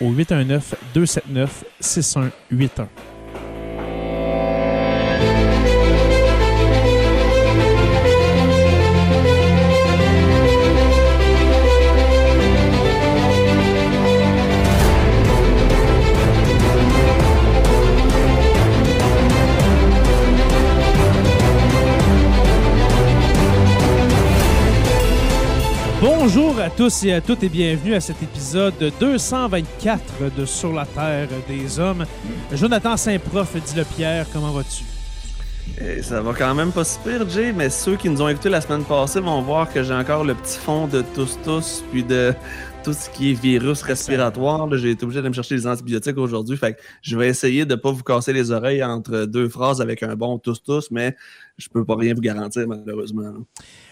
au 819 tous et à toutes et bienvenue à cet épisode 224 de Sur la Terre des Hommes. Jonathan Saint-Prof, dit le Pierre, comment vas-tu? Eh, ça va quand même pas si pire, Jay, mais ceux qui nous ont écoutés la semaine passée vont voir que j'ai encore le petit fond de tous tous, puis de tout ce qui est virus respiratoire. J'ai été obligé de me chercher des antibiotiques aujourd'hui. Fait que je vais essayer de pas vous casser les oreilles entre deux phrases avec un bon tous tous, mais je peux pas rien vous garantir, malheureusement.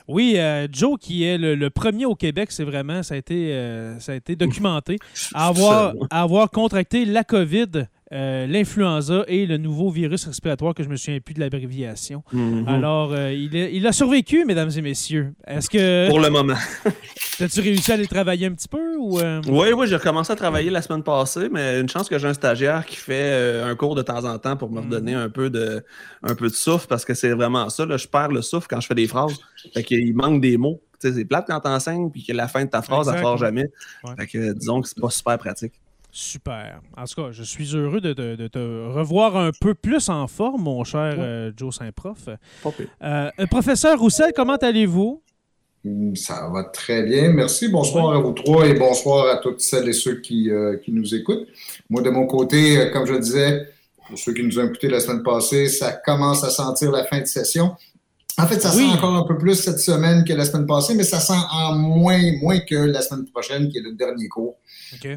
Oui, euh, Joe, qui est le, le premier au Québec, c'est vraiment, ça a été, euh, ça a été documenté, à avoir, à avoir contracté la COVID, euh, l'influenza et le nouveau virus respiratoire que je me souviens plus de l'abréviation. Mhm. Alors, euh, il, est- il a survécu, mesdames et messieurs. Est-ce que Pour le moment. as-tu réussi à aller travailler un petit peu ou euh, Oui, oui, j'ai recommencé à travailler la semaine passée, mais une chance que j'ai un stagiaire qui fait un cours de temps en temps pour me redonner un peu de, un peu de souffle parce que c'est vraiment ça. Là, je perds le souffle quand je fais des phrases. Fait qu'il manque des mots. Tu sais, c'est plate quand t'enseignes puis que la fin de ta phrase, elle ne jamais. Ouais. Fait que disons que c'est pas super pratique. Super. En tout cas, je suis heureux de, de- de te revoir un peu plus en forme, mon cher euh, Joe Saint-Prof. Euh, euh, professeur Roussel, comment allez-vous? Mm, Ça va très bien. Merci. Bonsoir à vous trois et bonsoir à toutes celles et ceux qui, euh, qui nous écoutent. Moi, de mon côté, comme je le disais, pour ceux qui nous ont écoutés la semaine passée, ça commence à sentir la fin de session. En fait, ça Oui. sent encore un peu plus cette semaine que la semaine passée, mais ça sent en moins, moins que la semaine prochaine, qui est le dernier cours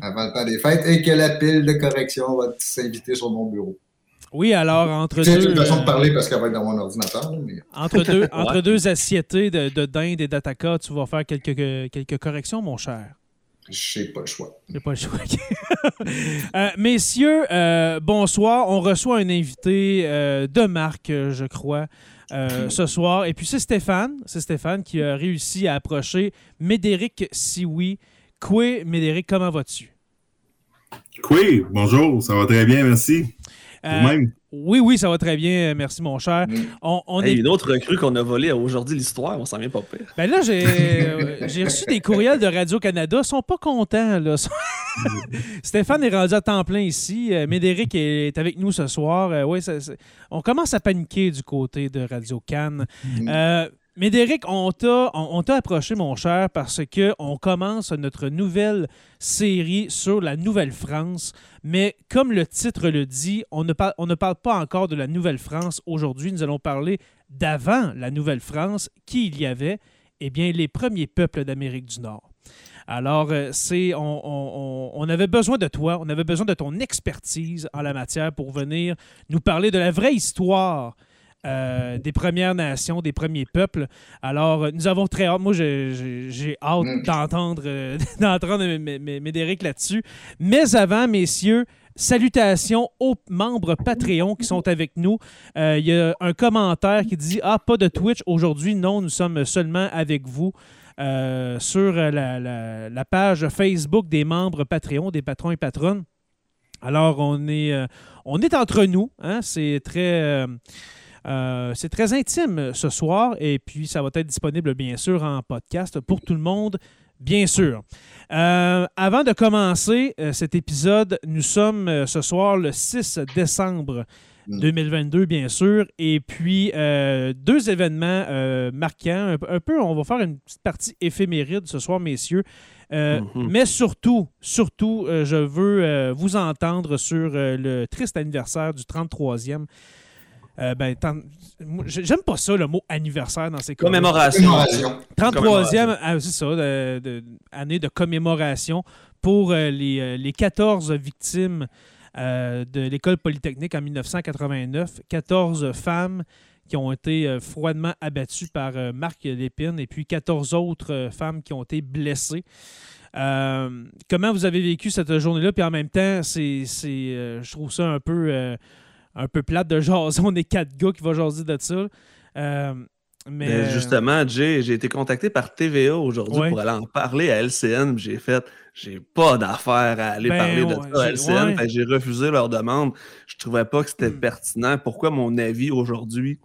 Avant le temps des fêtes, et que la pile de correction va s'inviter sur mon bureau. Oui, alors, entre C'est deux... une façon euh, de parler parce qu'elle va être dans mon ordinateur. mais... Entre deux, entre deux assietés de, de dinde et d'ataka, tu vas faire quelques, quelques corrections, mon cher. Je n'ai pas le choix. J'ai pas le choix. Euh, messieurs, euh, bonsoir. On reçoit un invité euh, de marque, euh, je crois, euh, ce soir. Et puis c'est Stéphane. C'est Stéphane qui a réussi à approcher Médéric Sioui. Quoi, Médéric, comment vas-tu? Oui, bonjour, ça va très bien, merci. Euh, Vous-même? oui, oui, ça va très bien. Merci, mon cher. Mm. On, on Hey, est une autre recrue qu'on a volée à aujourd'hui l'histoire, on s'en vient pas pire. Ben là, j'ai euh, reçu des courriels de Radio-Canada. Ils sont pas contents, là. Stéphane est rendu à temps plein ici. Euh, Médéric est avec nous ce soir. Euh, ça- ça- on commence à paniquer du côté de Radio-Can. Euh, On t'a on, t'a approché, mon cher, parce que on commence notre nouvelle série sur la Nouvelle-France. Mais comme le titre le dit, on ne, parle pas encore de la Nouvelle-France aujourd'hui. Nous allons parler d'avant la Nouvelle-France, qui il y avait eh bien, les premiers peuples d'Amérique du Nord. Alors, euh, c'est, on avait besoin de toi, on avait besoin de ton expertise en la matière pour venir nous parler de la vraie histoire euh, des Premières Nations, des premiers peuples. Alors, nous avons très hâte. Moi, j'ai, hâte Mm. d'entendre, euh, d'entendre Médéric là-dessus. Mais avant, messieurs, Salutations aux membres Patreon qui sont avec nous. Euh, Il y a un commentaire qui dit Ah, pas de Twitch aujourd'hui. Non, nous sommes seulement avec vous. euh, sur la, la- la page Facebook des membres Patreon, des patrons et patronnes. Alors, on est, euh, on est entre nous. hein. C'est très, euh, c'est très intime ce soir. Et puis, ça va être disponible, bien sûr, en podcast pour tout le monde, bien sûr. Euh, avant de commencer euh, cet épisode, nous sommes ce soir le 6 décembre Mm. 2022, bien sûr. Et puis, euh, deux événements euh, marquants. Un, peu- un peu, on va faire une petite partie éphéméride ce soir, messieurs. Euh, Mhm. Mais surtout, surtout, je veux vous entendre sur le triste anniversaire du 33e. Euh, ben, j'aime pas ça, le mot anniversaire dans ces cas Commémoration. Commémoration. 33e, ah, c'est ça, de- de- année de commémoration pour euh, les, euh, les 14 victimes euh, de l'école polytechnique en 1989. 14 femmes qui ont été euh, froidement abattues par euh, Marc Lépine et puis 14 autres euh, femmes qui ont été blessées. Euh, comment vous avez vécu cette journée-là? Puis en même temps, c'est, c'est, euh, je trouve ça un peu, euh, un peu plate de jaser. On est quatre gars qui vont jaser de ça. Euh, mais, Mais justement, Jay, j'ai été contacté par TVA aujourd'hui Ouais. pour aller en parler à LCN. J'ai fait, j'ai pas d'affaire à aller Ben, parler de ouais, ça à LCN. ouais. J'ai refusé leur demande. Je trouvais pas que c'était Hmm. pertinent. Pourquoi mon avis aujourd'hui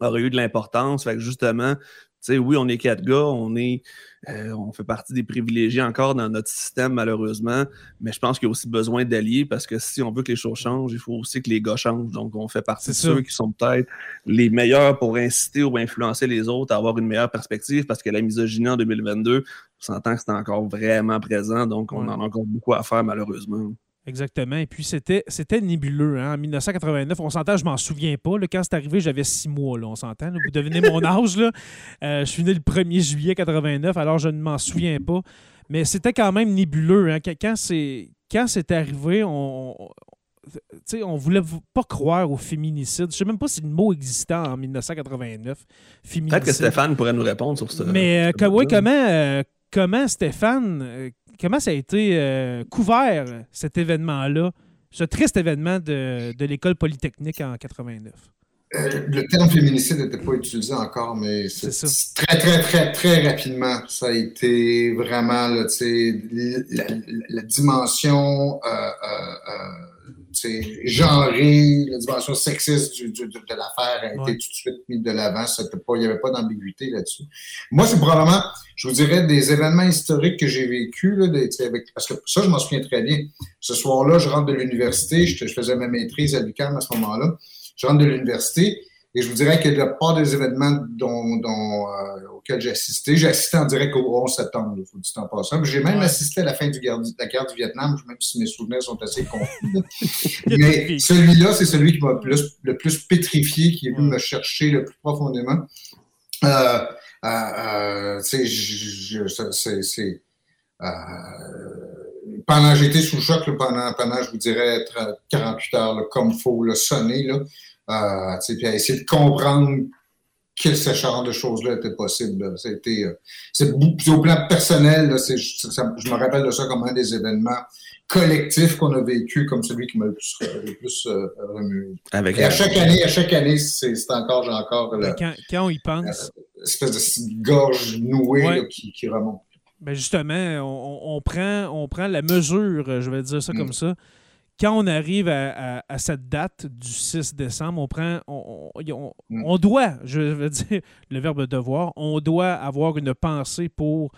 aurait eu de l'importance? Fait que justement, tu sais, oui, on est quatre gars, on est, euh, on fait partie des privilégiés encore dans notre système, malheureusement. Mais je pense qu'il y a aussi besoin d'alliés parce que si on veut que les choses changent, il faut aussi que les gars changent. Donc, on fait partie de ceux qui sont peut-être les meilleurs pour inciter ou influencer les autres à avoir une meilleure perspective parce que la misogynie en 2022, on s'entend que c'est encore vraiment présent. Donc, on Ouais. en a encore beaucoup à faire, malheureusement. Exactement. Et puis, c'était, c'était nébuleux. hein. En 1989, on s'entend, je m'en souviens pas. là. Quand c'est arrivé, j'avais six mois, là, on s'entend. Vous devinez mon âge. Là. Euh, je suis né le 1er juillet 89, alors je ne m'en souviens pas. Mais c'était quand même nébuleux. hein. Quand, c'est, quand c'est arrivé, on, on, tu sais, on voulait pas croire au féminicide. Je sais même pas si le mot existait en 1989. Féminicide. Peut-être que Stéphane pourrait nous répondre sur ce. Mais euh, que- comment, euh, comment Stéphane, euh, comment ça a été euh, couvert, cet événement-là, ce triste événement de, de l'école polytechnique en 89? Euh, le terme féminicide n'était pas utilisé encore, mais c'est très, très, très, très rapidement. Ça a été vraiment là, la, la- la dimension euh, euh, euh, genrée, la dimension sexiste du- du- de, de l'affaire a Ouais. été tout de suite mise de l'avant. Il n'y avait pas d'ambiguïté là-dessus. Moi, c'est probablement, je vous dirais, des événements historiques que j'ai vécus, là, des- avec, parce que ça, je m'en souviens très bien. Ce soir-là, je rentre de l'université, je, je faisais ma maîtrise à l'UQAM à ce moment-là. Je rentre de l'université et je vous dirais que la part des événements dont, dont, euh, auxquels j'ai assisté, j'ai assisté en direct au 11 septembre, il faut dire en passant. J'ai même Ouais. assisté à la fin du guerre- de la guerre du Vietnam, même si mes souvenirs sont assez confus. Mais celui-là, c'est celui qui m'a le plus, pétrifié, qui est venu me chercher le plus profondément. Euh, euh, euh, c'est- euh, pendant j'étais sous choc là, pendant, pendant, je vous dirais, 30 48 heures, là, comme il faut le sonner, là, euh, puis à essayer de comprendre que ce genre de choses-là était possible. là. C'était, euh, au plan personnel, là, c'est- ça- ça- je me rappelle de ça comme un des événements collectifs qu'on a vécu, comme celui qui m'a le plus, le plus euh, remué. Avec Et à chaque année, à chaque année, c'est c'est encore, j'ai encore Quand, quand on y pense, espèce de gorge nouée Ouais. là, qui, qui remonte. ben justement, on, prend, on prend la mesure, euh, je vais dire ça Mm. comme ça. Quand on arrive à, à- à cette date du 6 décembre, on prend, on, on- on- Mm. on doit, je veux dire le verbe devoir, on doit avoir une pensée pour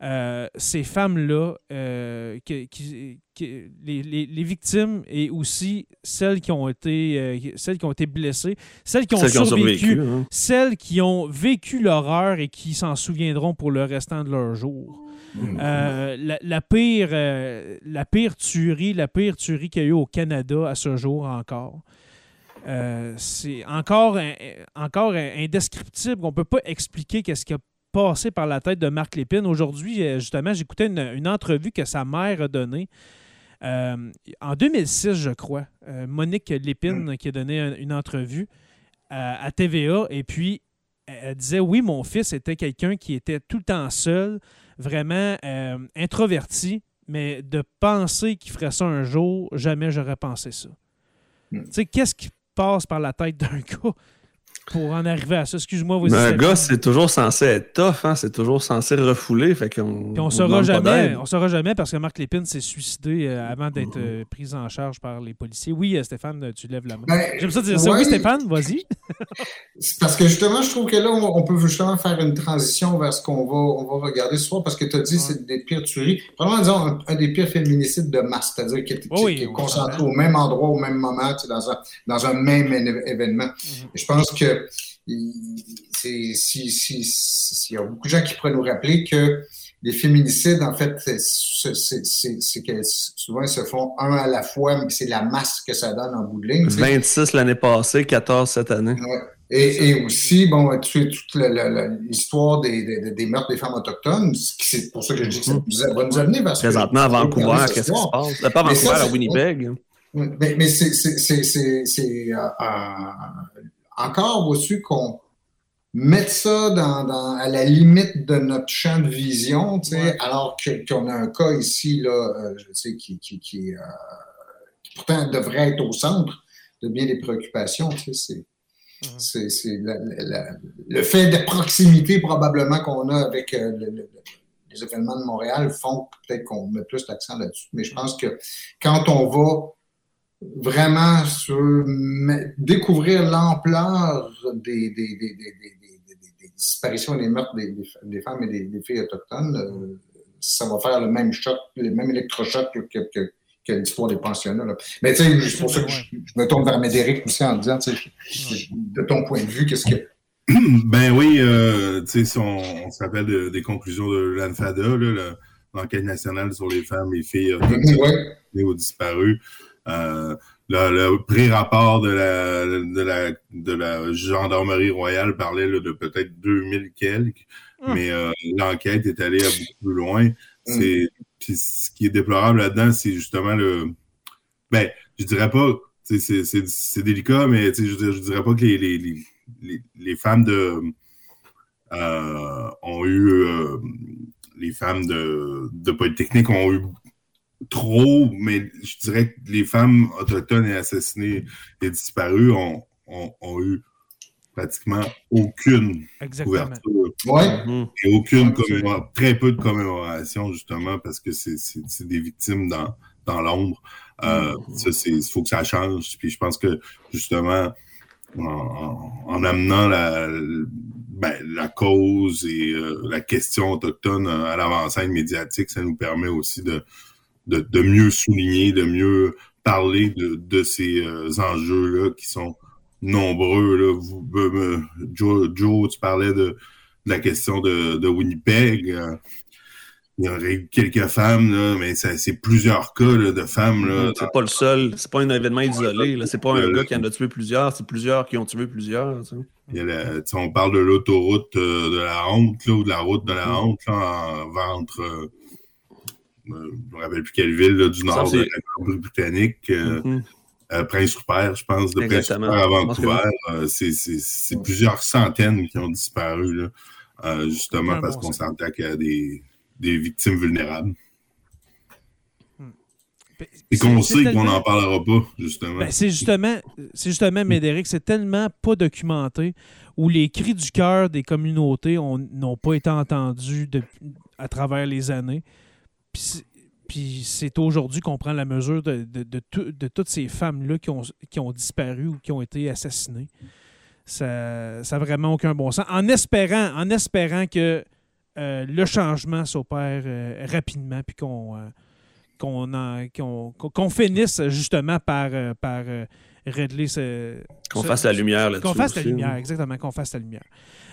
ces femmes-là, euh, qui, qui- qui- les, les- les victimes et aussi celles qui ont été, euh, celles qui ont été blessées, celles qui ont Celles qui ont survécu, hein. celles qui ont vécu l'horreur et qui s'en souviendront pour le restant de leur jour. Euh, la, la pire, euh, la pire tuerie, la pire tuerie qu'il y a eu au Canada à ce jour encore. Euh, c'est encore, encore indescriptible. On ne peut pas expliquer qu'est-ce qui a passé par la tête de Marc Lépine. Aujourd'hui, euh, justement, j'écoutais une, une entrevue que sa mère a donnée. euh, en 2006, je crois. Euh, Monique Lépine qui a donné un- une entrevue à, à TVA. Et puis, elle disait oui, mon fils était quelqu'un qui était tout le temps seul, vraiment introverti, mais de penser qu'il ferait ça un jour, jamais j'aurais pensé ça. Hmm. Tu sais, qu'est-ce qui passe par la tête d'un gars pour en arriver à ça? Excuse-moi, vous Mais un gars, c'est toujours censé être tough, hein? c'est toujours censé refouler. Fait qu'on Puis on on saura jamais, on saura jamais parce que Marc Lépine s'est suicidé euh, avant d'être euh, pris en charge par les policiers. Oui, euh, Stéphane, tu lèves la main. Ben, J'aime ça dire ça. Oui, Stéphane, vas-y. C'est parce que justement, je trouve que là, on, on peut justement faire une transition vers ce qu'on va, on va regarder ce soir, parce que tu as dit Ouais. c'est des pires tueries. Probablement, disons, un, un des pires féminicides de masse, c'est-à-dire qui est, Oui, qui est on concentré au même endroit, au même moment, tu sais, dans un, dans un même événement. Mhm. Et je pense que il- c'est- si, si, si- il y a beaucoup de gens qui pourraient nous rappeler que les féminicides, en fait, c'est- que souvent ils se font un à la fois, mais c'est la masse que ça donne en bout de ligne. tu sais. 26 l'année passée, 14 cette année. Ouais. Et, et aussi, bon, tu sais, toute l'histoire des, des, des meurtres des femmes autochtones, c'est pour ça que je dis que ça nous va nous amener parce que- Présentement à Vancouver, qu'est-ce qui se passe? Euh, Pas à Mais Vancouver, ça, à c'est- Winnipeg. Mais, mais c'est encore au-dessus qu'on mette ça dans, dans- à la limite de notre champ de vision, tu sais, Ouais. alors que- qu'on a un cas ici, là, euh, je sais, qui, qui, qui, euh, qui pourtant devrait être au centre de bien des préoccupations. Tu sais, c'est, Mhm. c'est, c'est la- la- la- le fait de proximité probablement qu'on a avec euh, le- le- les événements de Montréal font peut-être qu'on met plus l'accent là-dessus. Mais je pense que quand on va vraiment sur, découvrir l'ampleur des, disparitions et des meurtres des, femmes et des, filles autochtones, euh, ça va faire le même choc, le même électrochoc que, que, que, l'histoire des pensionnats. là. Mais tu sais, c'est pour ça que je, je me tourne vers Médéric aussi en disant, de ton point de vue, qu'est-ce que. Ben oui, euh, tu sais, on, on se rappelle de- des conclusions de l'ANFADA, l'enquête nationale sur les femmes et filles autochtones Ouais. ou disparues. Euh, le, le pré-rapport de la, de, la, de la gendarmerie royale parlait là, de peut-être 2000 quelques, Hum. mais euh, l'enquête est allée à beaucoup plus loin. C'est, puis ce qui est déplorable là-dedans, c'est justement le... Ben, je dirais pas, c'est- c'est c'est délicat, mais je, dirais- je dirais pas que les, les, les, femmes de... euh, ont eu... les femmes de, de Polytechnique ont eu trop, mais je dirais que les femmes autochtones et assassinées et disparues ont, ont, ont eu pratiquement aucune Exactement. couverture Ouais. Et aucune commémoration, très peu de commémoration, justement, parce que c'est des victimes dans, dans l'ombre. Euh, Ça, c'est il faut que ça change. Puis je pense que, justement, en, en- en amenant la, ben, la cause et euh, la question autochtone à l'avant-scène médiatique, ça nous permet aussi de, de, de mieux souligner, de mieux parler de, de ces euh, enjeux-là qui sont nombreux. Là. Vous, euh, Joe, Joe, tu parlais de, de la question de, Winnipeg. euh, il y aurait eu quelques femmes, là, mais c'est plusieurs cas là, de femmes. Là, C'est pas le seul, c'est pas un événement isolé. là. C'est pas un gars qui en a tué plusieurs, c'est plusieurs qui ont tué plusieurs. la- on parle de l'autoroute euh, de la honte, là, ou de la route de la honte, là, en, ventre. Euh, je me rappelle plus quelle ville là, du nord de la Colombie-Britannique. euh, Mhm. euh, Prince-Rupert, je pense, de Exactement. Prince-Rupert à Vancouver. euh, c'est- plusieurs centaines qui ont disparu, là, euh, justement parce bon qu'on s'attaque à des, des victimes vulnérables. Et C'est- qu'on sait qu'on n'en parlera pas, justement. Ben, c'est justement, c'est justement, Médéric, c'est tellement pas documenté où les cris du cœur des communautés ont- n'ont pas été entendus de- à travers les années. Puis c'est- Puis c'est aujourd'hui qu'on prend la mesure de, de- de tout- de toutes ces femmes-là qui ont, qui ont disparu ou qui ont été assassinées. Ça n'a vraiment aucun bon sens. En espérant, en espérant que euh, le changement s'opère euh, rapidement puis qu'on euh, qu'on en- qu'on qu'on finisse justement par, euh, par euh, régler ce. Qu'on fasse la lumière là-dessus. Qu'on fasse la lumière, hein. exactement, qu'on fasse la lumière.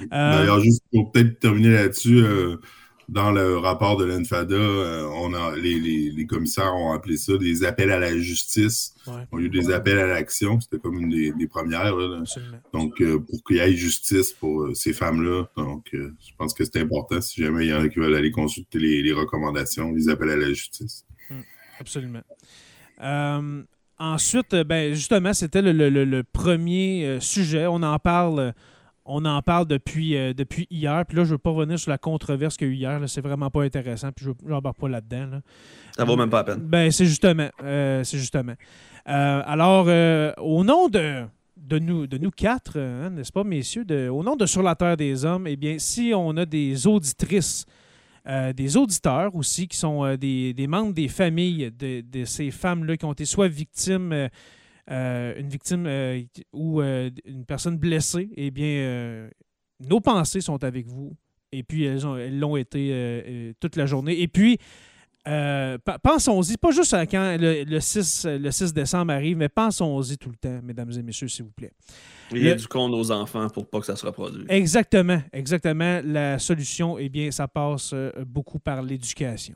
Euh, D'ailleurs, juste pour peut-être terminer là-dessus, euh, dans le rapport de l'ENFADA, euh, on a, les, les- les commissaires ont appelé ça des appels à la justice ouais, au lieu des appels à l'action. C'était comme une des, des premières. là. absolument. Donc, euh, pour qu'il y ait justice pour euh, ces femmes-là. Donc, je pense que c'est important si jamais il y en a qui veulent aller consulter les, les recommandations, les appels à la justice. Absolument. Euh, ensuite, ben, justement, c'était le, le- le- premier sujet. On en parle On en parle depuis, euh, depuis hier. Puis là, je ne veux pas revenir sur la controverse qu'il y a eu hier. là. C'est vraiment pas intéressant. Puis je n'embarque pas là-dedans. là. Ça vaut même pas la peine. Ben, c'est justement. euh, c'est justement. Euh, alors, au nom de, de, nous, de nous quatre, hein, n'est-ce pas, messieurs, de- au nom de Sur la Terre des Hommes, eh bien, si on a des auditrices, des auditeurs aussi, qui sont des, des membres des familles de, de ces femmes-là qui ont été soit victimes, une victime euh, ou euh, une personne blessée, eh bien, euh, nos pensées sont avec vous. Et puis, elles ont- elles l'ont été euh, euh, toute la journée. Et puis, euh, pe- pensons-y, pas juste à quand le, le 6, le 6 décembre arrive, mais pensons-y tout le temps, mesdames et messieurs, s'il vous plaît. Et éduquons nos enfants pour pas que ça se reproduise. Exactement, exactement. La solution, eh bien, ça passe euh, beaucoup par l'éducation.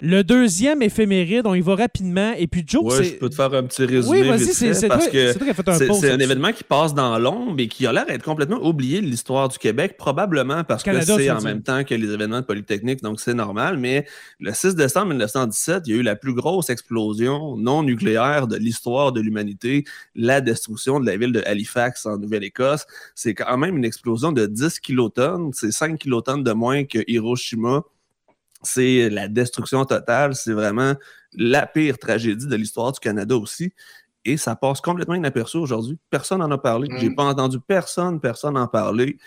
Le deuxième éphéméride, on y va rapidement. Et puis, Joe, Ouais, c'est. je peux te faire un petit résumé Oui, vas-y, c'est parce toi, que c'est toi qui as fait un événement qui passe dans l'ombre et qui a l'air d'être complètement oublié de l'histoire du Québec, probablement parce Canada, que c'est en même temps que les événements de Polytechnique, donc c'est normal. Mais le 6 décembre 1917, il y a eu la plus grosse explosion non nucléaire de l'histoire de l'humanité, la destruction de la ville de Halifax en Nouvelle-Écosse. C'est quand même une explosion de 10 kilotonnes, c'est 5 kilotonnes de moins que Hiroshima. C'est la destruction totale, c'est vraiment la pire tragédie de l'histoire du Canada aussi. Et ça passe complètement inaperçu aujourd'hui. Personne n'en a parlé. Mm. J'ai pas entendu personne, personne en parler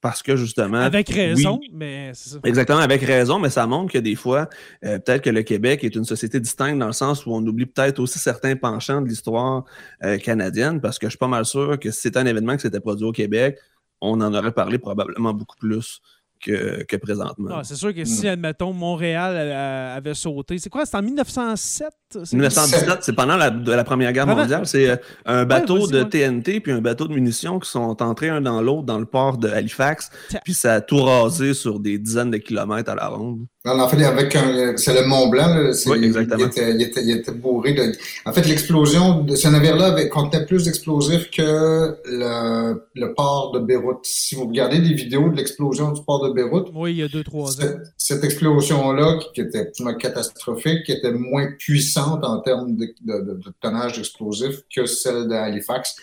parce que justement. Avec raison, oui, mais c'est ça. Exactement, avec raison, mais ça montre que des fois, euh, peut-être que le Québec est une société distincte dans le sens où on oublie peut-être aussi certains penchants de l'histoire euh, canadienne, parce que je suis pas mal sûr que si c'était un événement qui s'était produit au Québec, on en aurait parlé probablement beaucoup plus que, que présentement. Ah, c'est sûr que si, Mm. admettons, Montréal euh, avait sauté, c'est quoi? C'est en 1907? c'est- 1917, c'est pendant la, de la Première Guerre Pendant- mondiale. C'est euh, un bateau de ouais. TNT puis un bateau de munitions qui sont entrés un dans l'autre dans le port de Halifax. Puis ça a tout rasé sur des dizaines de kilomètres à la ronde. Non, en fait, avec un, c'est le Mont Blanc, là, c'est- Oui, exactement. Il était, il était, il était bourré de. En fait, l'explosion de ce navire-là avait- contenait plus d'explosifs que le, le port de Beyrouth. Si vous regardez des vidéos de l'explosion du port de Beyrouth, Oui, il y a deux, trois ans. cette, cette explosion-là, qui, était absolument catastrophique, qui était moins puissante en termes de, de- de- de tonnage d'explosifs que celle d'Halifax.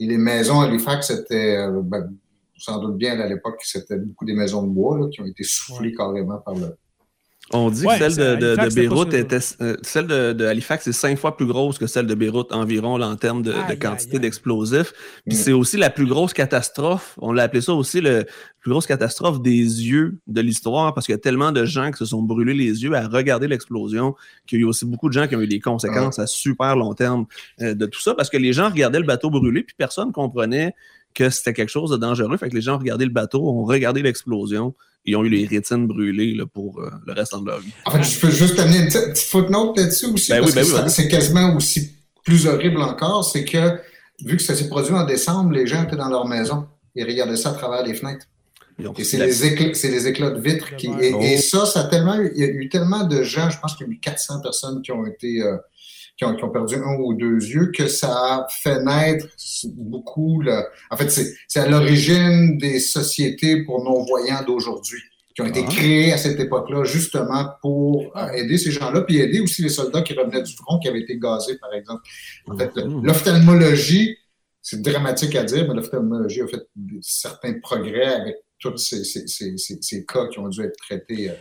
Et les maisons à Halifax étaient, euh, ben, sans doute bien à l'époque, c'était beaucoup des maisons de bois là, qui ont été soufflées carrément par le. On dit Ouais, que celle c'est- de, Beyrouth était. euh, celle de, de Halifax est cinq fois plus grosse que celle de Beyrouth environ là, en termes de, quantité d'explosifs. Puis Mm. c'est aussi la plus grosse catastrophe. On l'a appelé ça aussi le la plus grosse catastrophe des yeux de l'histoire parce qu'il y a tellement de gens qui se sont brûlés les yeux à regarder l'explosion qu'il y a eu aussi beaucoup de gens qui ont eu des conséquences à super long terme euh, de tout ça parce que les gens regardaient le bateau brûler puis personne comprenait que c'était quelque chose de dangereux. Fait que les gens ont regardé le bateau, ont regardé l'explosion, ils ont eu les rétines brûlées là, pour euh, le restant de leur vie. En fait, je peux juste amener une petite petite footnote là-dessus aussi, Ben parce oui, ben que oui, c'est quasiment aussi plus horrible encore, c'est que vu que ça s'est produit en décembre, les gens étaient dans leur maison. Ils regardaient ça à travers les fenêtres. Et c'est la- les éclats, c'est les éclats de vitres qui. Et, Oh. et ça, ça a tellement. Il y a eu tellement de gens, je pense qu'il y a eu 400 personnes qui ont été. euh, qui, ont, qui ont perdu un ou deux yeux, que ça a fait naître beaucoup. le- en fait, c'est à l'origine des sociétés pour non-voyants d'aujourd'hui, qui ont été Ah. créées à cette époque-là, justement pour euh, aider ces gens-là, puis aider aussi les soldats qui revenaient du front, qui avaient été gazés, par exemple. En fait, Mhm. l'ophtalmologie, c'est dramatique à dire, mais l'ophtalmologie a fait certains progrès avec tous ces, ces- ces- ces- ces cas qui ont dû être traités.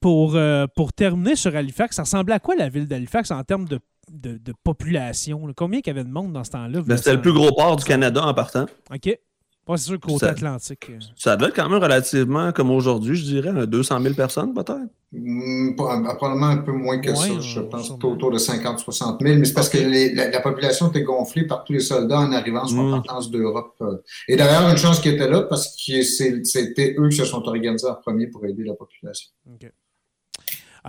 Pour, euh, pour terminer sur Halifax, ça ressemblait à quoi la ville d'Halifax en termes de, de, de population? là? Combien il y avait de monde dans ce temps-là? Ben, c'était le plus gros port du Canada en partant. OK. Ouais, c'est sûr, côté Ça- Atlantique. euh. Ça devait être quand même relativement comme aujourd'hui, je dirais, un 200 000 personnes peut-être? Hmm, pas- Probablement un peu moins que Ouais, ça, euh, je pense sûrement. autour de 50-60 000, mais c'est parce que les- la, la population était gonflée par tous les soldats en arrivant sur Mm. en partance d'Europe. euh. Et d'ailleurs, une chance qui était là parce que c'était eux qui se sont organisés en premier pour aider la population. OK.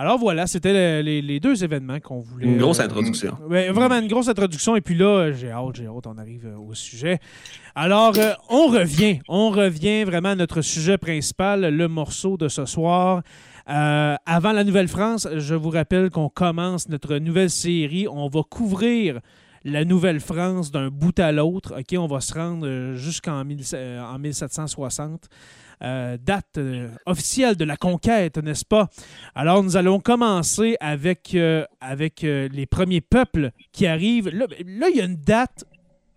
Alors voilà, c'était le- les, les deux événements qu'on voulait. Une grosse euh, introduction. Ouais, vraiment une grosse introduction. Et puis là, euh, j'ai hâte, j'ai hâte, on arrive euh, au sujet. Alors, euh, on revient. On revient vraiment à notre sujet principal, le morceau de ce soir. Euh, avant la Nouvelle-France, je vous rappelle qu'on commence notre nouvelle série. On va couvrir la Nouvelle-France d'un bout à l'autre. OK, on va se rendre jusqu'en mille- euh, en 1760. Euh, date euh, officielle de la conquête, n'est-ce pas? Alors, nous allons commencer avec, euh, avec les premiers peuples qui arrivent. Là, là, il y a une date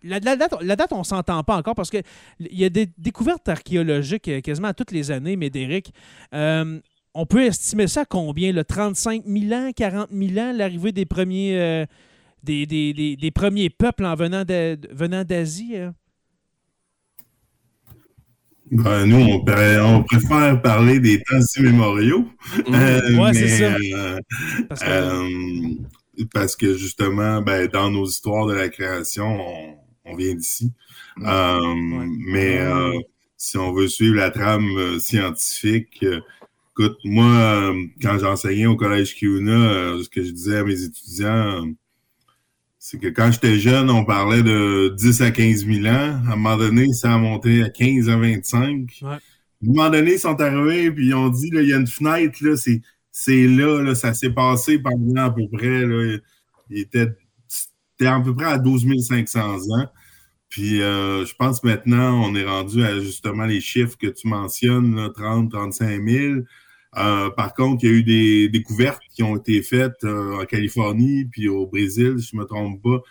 la, date, la date, on s'entend pas encore parce qu'il y a des découvertes archéologiques quasiment toutes les années, Médéric. On peut estimer ça à combien? Le 35 000 ans, 40 000 ans, l'arrivée des premiers, euh, des, des, premiers peuples en venant d'Asie? Hein? Ben, nous, on, préfère parler des temps immémoriaux. oui, c'est ça. parce, que... justement, ben, dans nos histoires de la création, on, on vient d'ici. Euh, mais euh, si on veut suivre la trame euh, scientifique, écoute, moi, quand j'enseignais au collège Kiuna, ce que je disais à mes étudiants, c'est que quand j'étais jeune, on parlait de 10 à 15 000 ans. À un moment donné, ça a monté à 15 à 25. À un moment donné, ils sont arrivés puis ils ont dit, il y a une fenêtre, là, c'est, c'est là, là, ça s'est passé là à peu près. Là. Il était à peu près à 12 500 ans. Puis euh, je pense maintenant, on est rendu à justement les chiffres que tu mentionnes, là, 30, 35 000. Euh, par contre, il y a eu des découvertes qui ont été faites euh, en Californie puis au Brésil, si je me trompe pas,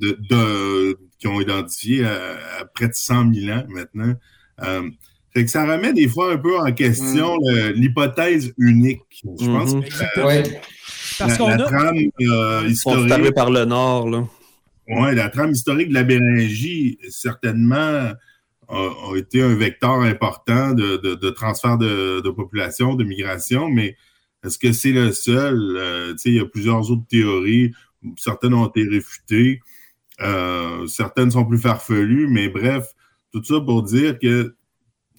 de, qui ont identifié à, près de 100 000 ans maintenant. fait que ça remet des fois un peu en question mm. l'hypothèse unique. Je pense mm-hmm. que parce qu'on a... trame euh, historique. par le nord, là. Oui, la trame historique de la Béringie, certainement, a, été un vecteur important de, transfert de, population, de migration, mais est-ce que c'est le seul? Euh, il y a plusieurs autres théories. Certaines ont été réfutées. Euh, certaines sont plus farfelues, mais bref, tout ça pour dire que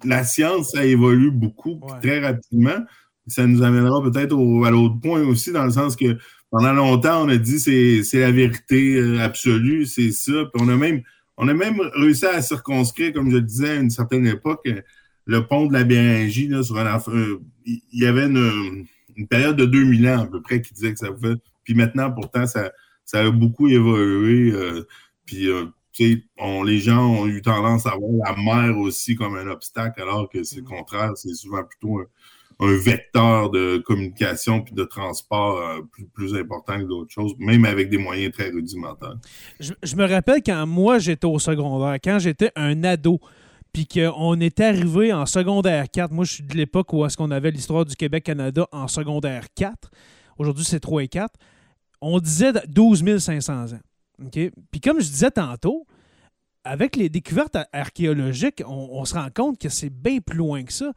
la science, ça évolue beaucoup, très rapidement ça nous amènera peut-être à l'autre point aussi, dans le sens que pendant longtemps, on a dit c'est c'est la vérité euh, absolue, c'est ça. Puis on a même on a même réussi à circonscrire, comme je le disais à une certaine époque, euh, le pont de la Béringie, là, sur un euh, il y avait une, période de 2000 ans à peu près qui disait que ça pouvait. Puis maintenant, pourtant, ça, ça a beaucoup évolué. puis on, les gens ont eu tendance à voir la mer aussi comme un obstacle, alors que c'est le contraire, c'est souvent plutôt un, un vecteur de communication puis de transport euh, plus, important que d'autres choses, même avec des moyens très rudimentaires. Je, me rappelle quand moi j'étais au secondaire, quand j'étais un ado, puis qu'on était arrivé en secondaire 4. Moi, je suis de l'époque où est-ce qu'on avait l'histoire du Québec-Canada en secondaire 4. Aujourd'hui, c'est 3 et 4. On disait 12 500 ans. Puis comme je disais tantôt, avec les découvertes archéologiques, on se rend compte que c'est bien plus loin que ça.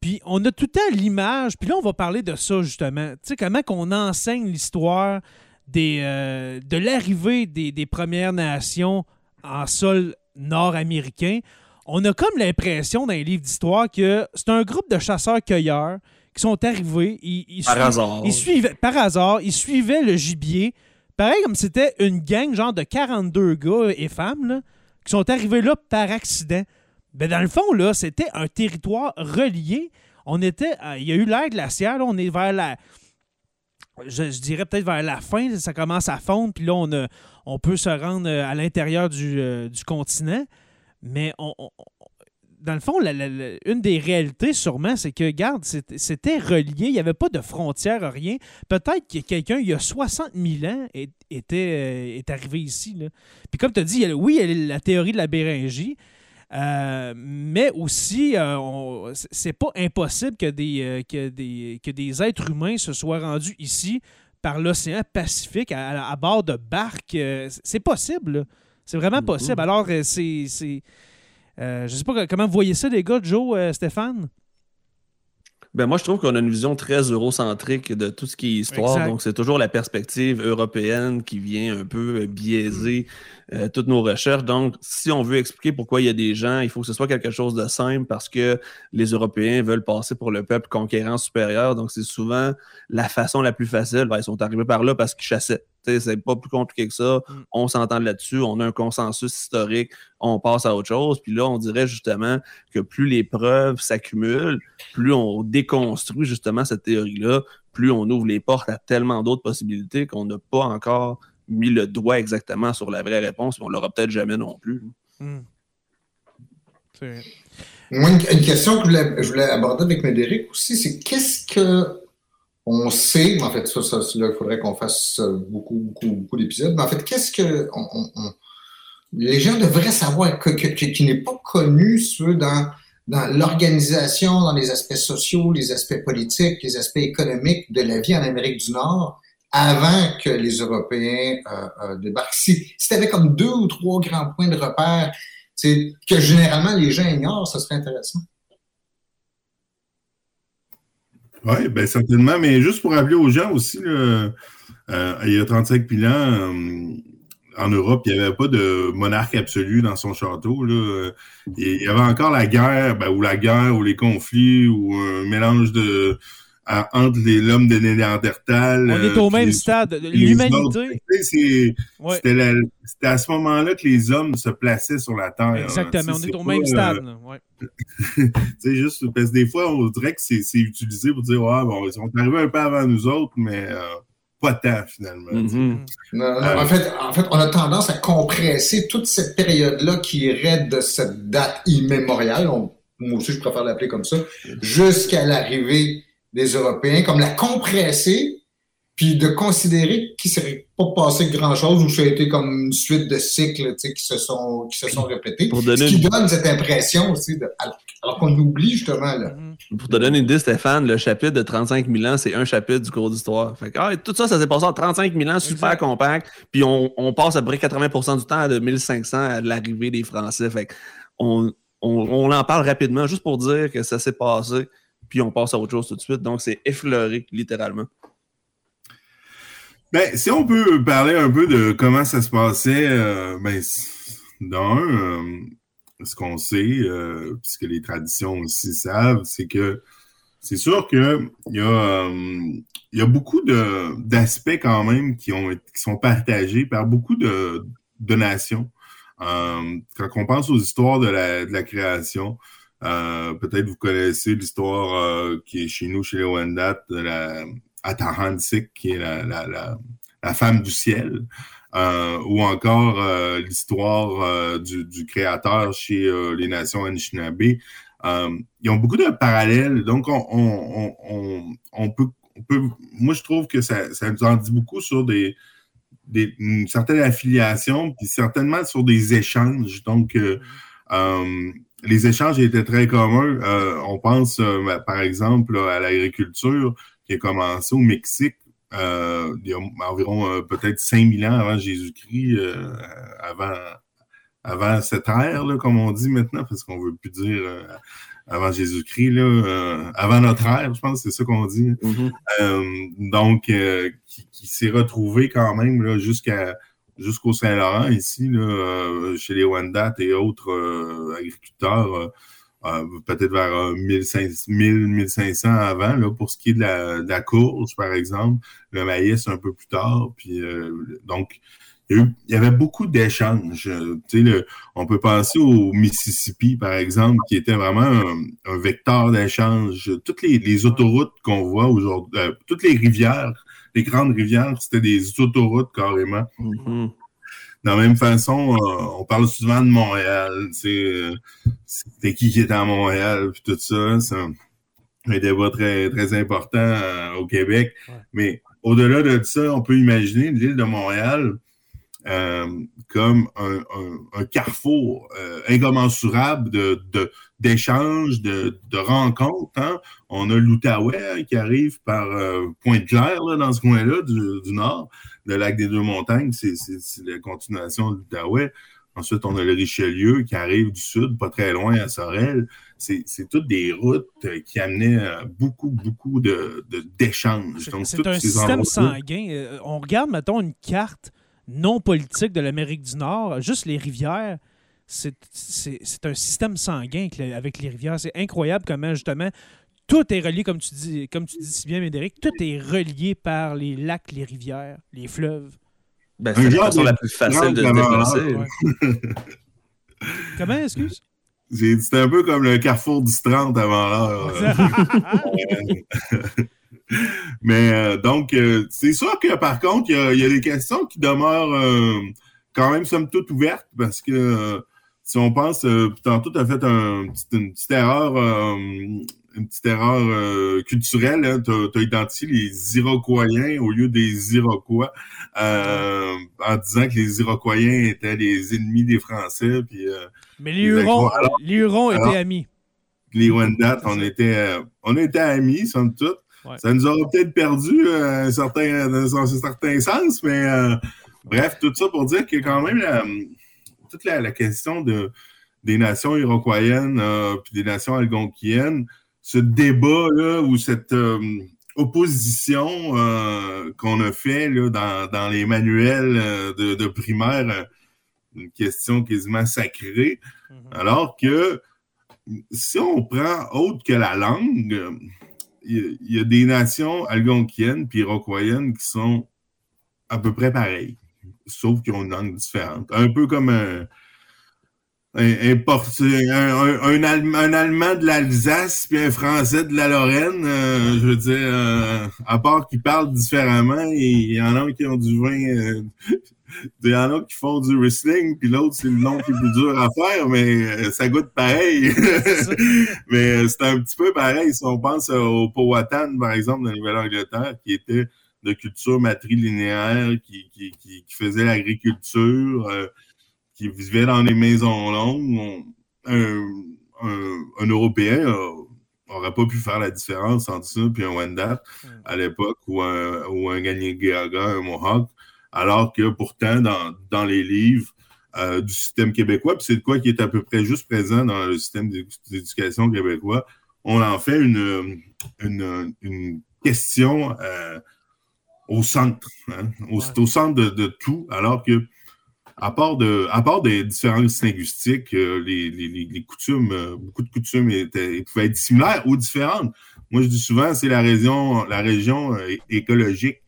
Puis on a tout le temps l'image, puis là on va parler de ça justement. Tu sais, comment qu'on enseigne l'histoire des, euh, de l'arrivée des, Premières Nations en sol nord-américain. On a comme l'impression dans les livres d'histoire que c'est un groupe de chasseurs-cueilleurs qui sont arrivés. Ils, par hasard. Ils suivaient, par hasard, ils suivaient le gibier. Pareil comme c'était une gang genre de 42 gars et femmes qui sont arrivés là par accident. Ben dans le fond, là, c'était un territoire relié. On était. Il y a eu l'ère glaciaire, on est vers la. Je, dirais peut-être vers la fin, ça commence à fondre, puis là, on, on peut se rendre euh, à l'intérieur du, euh, continent. Mais on, dans le fond, une des réalités, sûrement, c'est que, regarde, c'était relié, il n'y avait pas de frontières, rien. Peut-être que quelqu'un, il y a 60 000 ans, est, était, euh, est arrivé ici. Puis comme tu as dit, oui, il y a la théorie de la Béringie, euh, mais aussi, euh, c'est pas impossible que des, euh, que, des, que des êtres humains se soient rendus ici par l'océan Pacifique à, bord de barques. c'est possible. C'est vraiment mm-hmm. possible. Alors, c'est. je sais pas comment vous voyez ça, les gars, Joe, Stéphane? Ben moi, je trouve qu'on a une vision très eurocentrique de tout ce qui est histoire. Donc, c'est toujours la perspective européenne qui vient un peu euh, biaiser euh, toutes nos recherches. Donc, si on veut expliquer pourquoi il y a des gens, il faut que ce soit quelque chose de simple parce que les Européens veulent passer pour le peuple conquérant supérieur. Donc, c'est souvent la façon la plus facile. Ben, ils sont arrivés par là parce qu'ils chassaient. C'est pas plus compliqué que ça. Mm. On s'entend là-dessus. On a un consensus historique. On passe à autre chose. Puis là, on dirait justement que plus les preuves s'accumulent, plus on déconstruit justement cette théorie-là, plus on ouvre les portes à tellement d'autres possibilités qu'on n'a pas encore mis le doigt exactement sur la vraie réponse. On l'aura peut-être jamais non plus. Mm. une, question que je voulais, aborder avec Médéric aussi, c'est qu'est-ce que on sait, en fait, ça, là, il faudrait qu'on fasse beaucoup, beaucoup, beaucoup d'épisodes, mais en fait, qu'est-ce que les gens devraient savoir que, qui n'est pas connu ceux dans, dans l'organisation, dans les aspects sociaux, les aspects politiques, les aspects économiques de la vie en Amérique du Nord avant que les Européens euh, euh, débarquent. Si, si tu comme deux ou trois grands points de repère que généralement les gens ignorent, ça serait intéressant. Oui, bien certainement, mais juste pour rappeler aux gens aussi, euh, il y a 35 000 ans, en Europe, il n'y avait pas de monarque absolu dans son château. Là. Il y avait encore la guerre, ben, ou la guerre, ou les conflits, ou un mélange de entre l'homme de Néandertal. On est au euh, même stade. L'humanité. C'était à ce moment-là que les hommes se plaçaient sur la Terre. Exactement, on est, au même stade. c'est juste parce que des fois, on dirait que c'est utilisé pour dire Ouais, bon, ils sont arrivés un peu avant nous autres, mais. Euh, pas tant finalement. Mm-hmm. Euh, en, fait, en fait, on a tendance à compresser toute cette période-là qui irait de cette date immémoriale, moi aussi je préfère l'appeler comme ça, jusqu'à l'arrivée des Européens, comme la compresser, puis de considérer qu'il ne serait pas passé grand-chose ou ça a été comme une suite de cycles qui se sont qui se sont répétés. Pour donner ce qui donne cette impression aussi, de, alors, qu'on oublie justement. Là. Mm-hmm. Pour te donner une idée, Stéphane, le chapitre de 35 000 ans, c'est un chapitre du cours d'histoire. Fait ah, tout ça, ça s'est passé en 35 000 ans, super compact, puis on, on, passe à peu près 80% du temps de 1500 à l'arrivée des Français. Fait on, on, on en parle rapidement juste pour dire que ça s'est passé puis on passe à autre chose tout de suite. Donc, c'est effleuré, littéralement. Ben, si on peut parler un peu de comment ça se passait, euh, ben, dans euh, ce qu'on sait, euh, puisque les traditions aussi savent, c'est que c'est sûr qu'il y, a, y a beaucoup d'aspects quand même qui, ont, qui sont partagés par beaucoup de, de nations. quand on pense aux histoires de la création, euh, peut-être vous connaissez l'histoire euh, qui est chez nous, chez les Wendat, de la Atahansik, qui est la, la, la, femme du ciel, euh, ou encore l'histoire du, du, créateur chez les nations Anishinaabe. ils ont beaucoup de parallèles, donc on, on, on, on, peut, on peut, moi je trouve que ça, ça nous en dit beaucoup sur des, des, une certaine affiliation, puis certainement sur des échanges. Donc, euh, les échanges étaient très communs. Euh, on pense, euh, ben, par exemple, à l'agriculture qui a commencé au Mexique euh, il y a environ peut-être 5000 ans avant Jésus-Christ, avant, avant cette ère, comme on dit maintenant, parce qu'on ne veut plus dire avant Jésus-Christ, avant notre ère, je pense, c'est ça qu'on dit. Mm-hmm. donc, qui, qui s'est retrouvé quand même jusqu'à jusqu'au Saint-Laurent, ici, là, euh, chez les Wendat et autres euh, agriculteurs, euh, peut-être vers 1000-1500 avant, là, pour ce qui est de la, de la, courge, par exemple, le maïs un peu plus tard. Puis, donc, il y, avait beaucoup d'échanges. on peut penser au Mississippi, par exemple, qui était vraiment un, vecteur d'échange. Toutes les, les autoroutes qu'on voit aujourd'hui, toutes les rivières les grandes rivières, c'était des autoroutes carrément. Mm-hmm. De la même façon, euh, on parle souvent de Montréal. Euh, c'était qui qui était à Montréal, puis tout ça. C'est un, débat très, très important euh, au Québec. Mais au-delà de ça, on peut imaginer l'île de Montréal comme un, carrefour incommensurable de, d'échanges, de, rencontres. Hein. On a l'Outaouais qui arrive par euh, Pointe-Claire, dans ce coin-là du, nord. Le lac des Deux-Montagnes, c'est la continuation de l'Outaouais. Ensuite, on a le Richelieu qui arrive du sud, pas très loin à Sorel. C'est toutes des routes qui amenaient euh, beaucoup, beaucoup d'échanges. De, c'est un système sanguin. Euh, on regarde, mettons, une carte non politique de l'Amérique du Nord, juste les rivières c'est un système sanguin avec les rivières. C'est incroyable comment, justement, tout est relié, comme tu dis, comme tu dis si bien, Médéric, tout est relié par les lacs, les rivières, les fleuves. Ben, c'est la façon la plus facile de se déplacer. comment, excuse? C'était un peu comme le carrefour du 30 avant l'heure. Mais euh, donc, euh, c'est sûr que par contre, il y, a des questions qui demeurent euh, quand même somme toute ouvertes parce que si on pense, tantôt, tu as fait une petite erreur. Une petite erreur culturelle. Hein. Tu as, identifié les Iroquois au lieu des Iroquois en disant que les Iroquois étaient les ennemis des Français. Puis, Mais les Hurons, les Hurons étaient amis. Les Wendat, on était, on était amis, somme toute. Ça nous aurait peut-être perdu un certain, dans un certain sens, mais bref, tout ça pour dire que quand même toute la question de des nations iroquoiennes euh, puis des nations algonquiennes, ce débat-là ou cette euh, opposition euh, qu'on a fait là, dans, les manuels de, primaire, une question quasiment sacrée, mm-hmm. alors que si on prend autre que la langue, il y, a des nations algonquiennes puis iroquoiennes qui sont à peu près pareilles, sauf qu'ils ont une langue différente. Un peu comme un, un, un, Allemand, de l'Alsace puis un Français de la Lorraine, euh, je veux dire, euh, à part qu'ils parlent différemment, il y en a qui ont du vin, euh, il y en a qui font du wrestling, puis l'autre, c'est le nom qui est plus dur à faire, mais ça goûte pareil. mais c'est un petit peu pareil si on pense au Powhatan, par exemple, dans la Nouvelle-Angleterre, qui était de culture matrilinéaire, qui, qui, qui, qui faisait l'agriculture qui vivait dans les maisons longues, un, Européen n'aurait pas pu faire la différence entre ça et un Wendat à l'époque, ou un, ou un un Mohawk, alors que pourtant, dans, les livres euh, du système québécois, puis c'est de quoi qui est à peu près juste présent dans le système d'éducation québécois, on en fait une, une, question euh, au centre, hein, au, centre de, tout, alors que à part, de, à part des différences linguistiques, euh, les, les, les, coutumes, euh, beaucoup de coutumes étaient, pouvaient être similaires ou différentes. Moi, je dis souvent, c'est la région, la région euh, écologique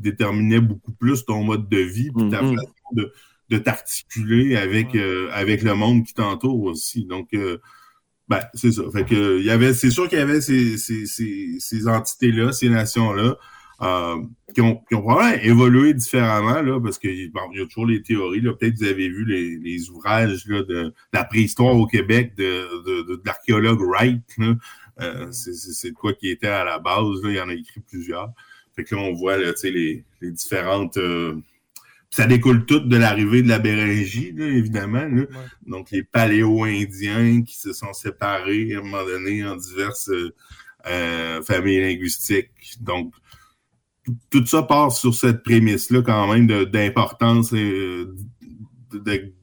qui déterminait beaucoup plus ton mode de vie, puis ta mm-hmm. façon de, de t'articuler avec, avec le monde qui t'entoure aussi. Donc, ben, c'est ça. Fait que, il y avait, c'est sûr qu'il y avait ces, ces, ces, ces entités-là, ces nations-là. Euh, qui, ont, qui, ont, probablement évolué différemment, là, parce qu'il y a toujours les théories. Peut-être que vous avez vu les, les ouvrages là, de, la préhistoire au Québec de, de, de, l'archéologue Wright. Euh, c'est quoi qui était à la base. Là, il en a écrit plusieurs. Fait que là, on voit là, les, les différentes. Euh, ça découle tout de l'arrivée de la Béringie, là, évidemment. Là. Donc, les paléo-indiens qui se sont séparés à un moment donné en diverses euh, familles linguistiques. Donc, tout ça part sur cette prémisse-là quand même d'importance euh,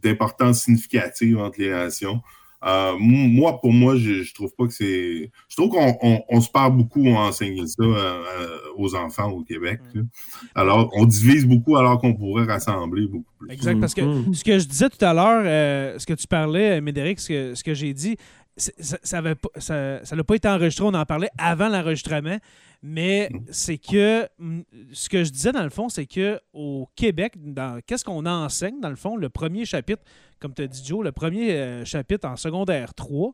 d'importance significative entre les nations. Euh, moi, pour moi, je, je trouve pas que c'est. Je trouve qu'on on, se perd beaucoup à enseigner ça euh, aux enfants au Québec. Alors, on divise beaucoup alors qu'on pourrait rassembler beaucoup plus. Exact, parce que mm-hmm. ce que je disais tout à l'heure, ce que tu parlais, Médéric, ce que, ce que j'ai dit, ça n'a ça, ça, pas été enregistré, on en parlait avant l'enregistrement. Mais c'est que mm, ce que je disais dans le fond, c'est que au Québec, qu'est-ce qu'on enseigne dans le fond, le premier chapitre, comme tu as dit Joe, le premier euh, chapitre en secondaire 3,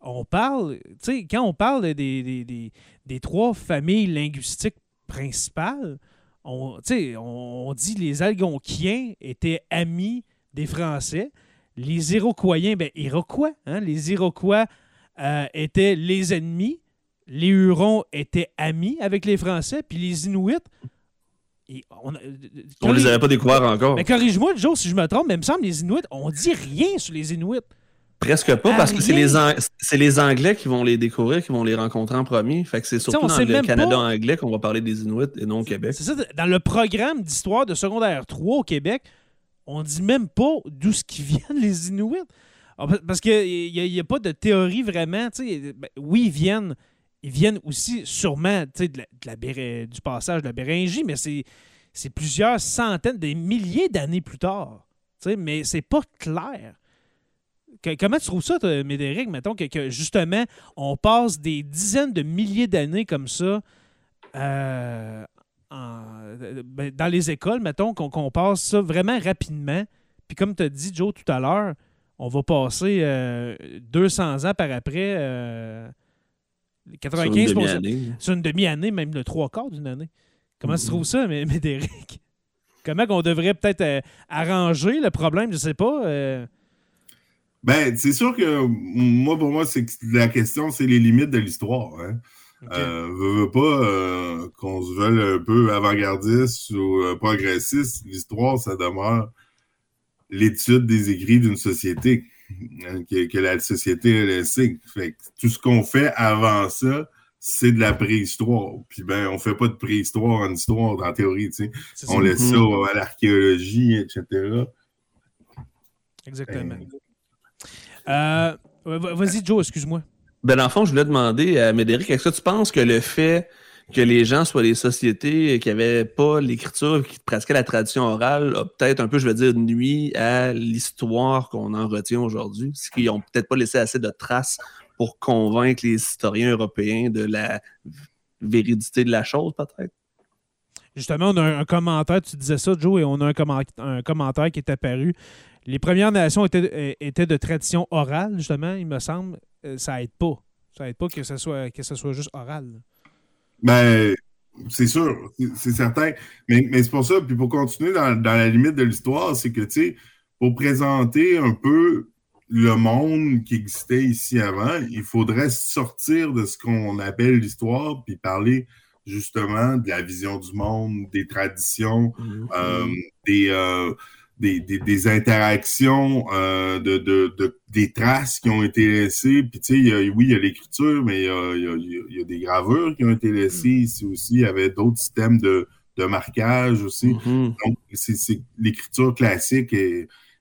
on parle, tu sais, quand on parle des, des, trois familles linguistiques principales, on, on, on dit les Algonquiens étaient amis des Français. Les Iroquois, ben Iroquois, hein, les Iroquois euh, étaient les ennemis les Hurons étaient amis avec les Français, puis les Inuits. on, ne les avait pas découverts encore. Mais corrige-moi, Joe, si je me trompe, mais il me semble les Inuits, on dit rien sur les Inuits. Presque pas, parce que c'est les, les, Anglais qui vont les découvrir, qui vont les rencontrer en premier. Fait que c'est surtout dans le Canada anglais qu'on va parler des Inuits et non au Québec. C'est ça, dans le programme d'histoire de secondaire 3 au Québec, on dit même pas d'où ce qui viennent les Inuits. Ah, parce qu'il n'y a, pas de théorie vraiment. Ben, oui, ils viennent ils viennent aussi sûrement de la, du passage de la Béringie, mais c'est plusieurs centaines, des milliers d'années plus tard. Mais c'est pas clair. comment tu trouves ça, Médéric, mettons, que, justement, on passe des dizaines de milliers d'années comme ça euh, ben, dans les écoles, mettons, qu'on passe ça vraiment rapidement. Puis comme tu as dit, Joe, tout à l'heure, on va passer 200 euh, ans par après. Euh, 95% C'est une demi-année, même le trois quarts d'une année. Comment tu trouves ça, Médéric? Comment qu'on devrait peut-être euh, arranger le problème, je sais pas. Euh? Ben, c'est sûr que moi, pour moi, c'est la question, c'est les limites de l'histoire. Hein. Euh, veut, pas euh, qu'on se veuille un peu avant-gardiste ou euh, progressiste. L'histoire, ça demeure l'étude des écrits d'une société hein, que, la société a laissé. Fait tout ce qu'on fait avant ça, c'est de la préhistoire. Puis ben, on fait pas de préhistoire en histoire, en théorie, tu sais. On laisse ça mm-hmm. à l'archéologie, etc. Exactement. Ben, vas-y, Joe, excuse-moi. Ben, dans le fond, je voulais demander à Médéric, est-ce que tu penses que le fait que les gens soient des sociétés qui n'avaient pas l'écriture, qui pratiquaient la tradition orale, a peut-être un peu, je veux dire, nuit à l'histoire qu'on en retient aujourd'hui? Ce qu'ils n'ont peut-être pas laissé assez de traces pour convaincre les historiens européens de la véridité de la chose, peut-être? Justement, on a un, commentaire, tu disais ça, Joe, et on a un, commentaire qui est apparu. Les Premières Nations étaient, de tradition orale, justement, il me semble. Euh, ça aide pas. Ça aide pas que ce soit juste oral. Ben, c'est sûr, c'est certain. Mais, c'est pour ça, puis pour continuer dans, la limite de l'histoire, c'est que, tu sais, pour présenter un peu le monde qui existait ici avant, il faudrait sortir de ce qu'on appelle l'histoire, puis parler justement de la vision du monde, des traditions, mm-hmm. euh, des, euh, des, interactions, euh, de, des traces qui ont été laissées. Puis, tu sais, oui, il y a l'écriture, mais il y a, des gravures qui ont été laissées mm. ici aussi. Il y avait d'autres systèmes de, marquage aussi. Mm-hmm. Donc, c'est, l'écriture classique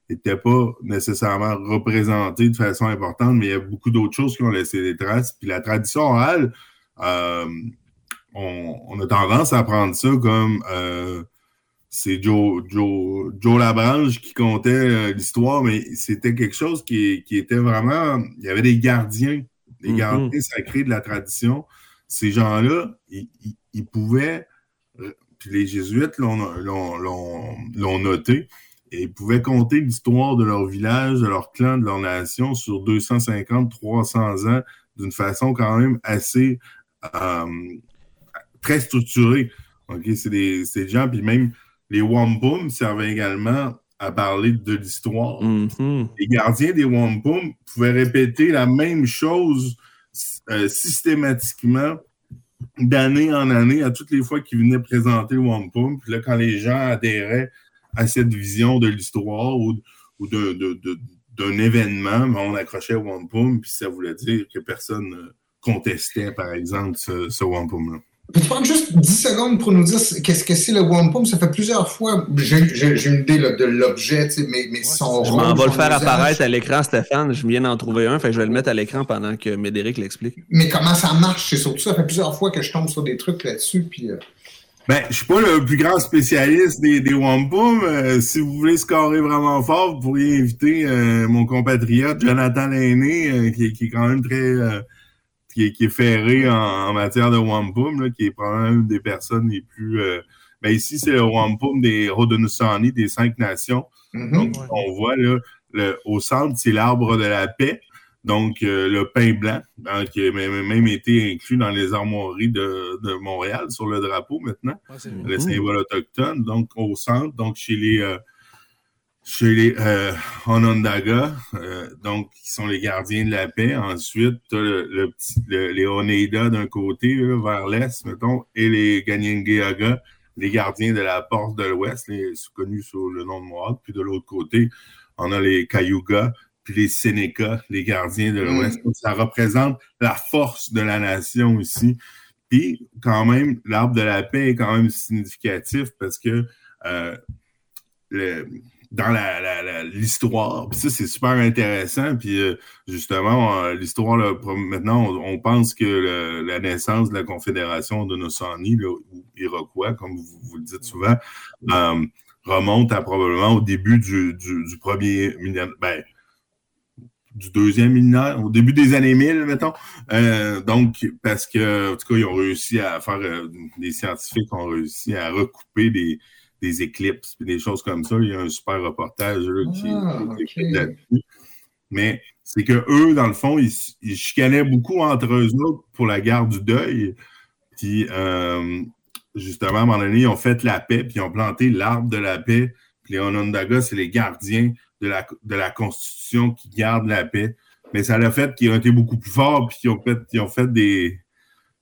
n'était pas nécessairement représentée de façon importante, mais il y a beaucoup d'autres choses qui ont laissé des traces. Puis la tradition orale, euh, on, a tendance à prendre ça comme euh, c'est Joe, Joe, Joe Labranche qui comptait euh, l'histoire, mais c'était quelque chose qui, était vraiment. Il y avait des gardiens, des mm-hmm. gardiens sacrés de la tradition. Ces gens-là, ils, pouvaient, euh, puis les Jésuites l'ont noté, et ils pouvaient compter l'histoire de leur village, de leur clan, de leur nation sur 250, 300 ans d'une façon quand même assez euh, très structurée. OK, c'est des, des gens, puis même les Wampum servaient également à parler de l'histoire. Mm-hmm. Les gardiens des Wampum pouvaient répéter la même chose euh, systématiquement d'année en année à toutes les fois qu'ils venaient présenter le Wampum. Puis là, quand les gens adhéraient à cette vision de l'histoire ou, d'un événement, ben, on accrochait Wampum, puis ça voulait dire que personne contestait, par exemple, ce, ce Wampum-là. Peux-tu prendre juste 10 secondes pour nous dire qu'est-ce que c'est le wampum? Ça fait plusieurs fois, j'ai une idée de l'objet, mais, mais son Je m'en vais le faire apparaître à l'écran, Stéphane. Je viens d'en trouver un, fait je vais le mettre à l'écran pendant que Médéric l'explique. Mais comment ça marche? C'est surtout ça. Ça fait plusieurs fois que je tombe sur des trucs là-dessus, puis... Euh, ben, je suis pas le plus grand spécialiste des, des wampum. Euh, si vous voulez scorer vraiment fort, vous pourriez inviter euh, mon compatriote Jonathan Lainé, qui, qui, est quand même très qui est, ferré en, matière de wampum, qui est probablement une des personnes les plus. Euh, ben ici, c'est le wampum des Haudenosaunee, des cinq nations. Mm-hmm. Donc, on voit là, le, au centre, c'est l'arbre de la paix. Donc, euh, le pain blanc, hein, qui a même, été inclus dans les armoiries de, de Montréal sur le drapeau maintenant, le symbole autochtone. Donc, au centre, donc chez les, euh, chez les euh, Onondaga, euh, donc qui sont les gardiens de la paix. Ensuite, tu as le, petit, les Oneida d'un côté, vers l'est, mettons, et les Ganyengeaga, les gardiens de la porte de l'ouest, les connus sous le nom de Mohawk. Puis de l'autre côté, on a les Cayuga, puis les Sénéca, les gardiens de l'ouest. Mm. Ça représente la force de la nation ici. Puis, quand même, l'arbre de la paix est quand même significatif parce que euh, le, dans l'histoire. Puis ça, c'est super intéressant. Puis euh, justement, l'histoire, maintenant, on, pense que la naissance de la Confédération de Nosani, ou Iroquois, comme vous, le dites souvent, euh, remonte à probablement au début du, premier ben, du deuxième millénaire, au début des années 1000, mettons. Euh, donc, parce que, en tout cas, ils ont réussi à faire, des scientifiques ont réussi à recouper des, des éclipses, des choses comme ça. Il y a un super reportage qui, ah, est là-dessus. Mais c'est que eux, dans le fond, ils, ils, chicanaient beaucoup entre eux autres pour la guerre du deuil. Puis, euh, justement, à un moment donné, ils ont fait la paix, puis ils ont planté l'arbre de la paix. Puis les Onondaga, c'est les gardiens de la, de la Constitution qui garde la paix. Mais ça l'a fait qu'ils ont été beaucoup plus forts, puis qu'ils ont fait, ils ont fait des.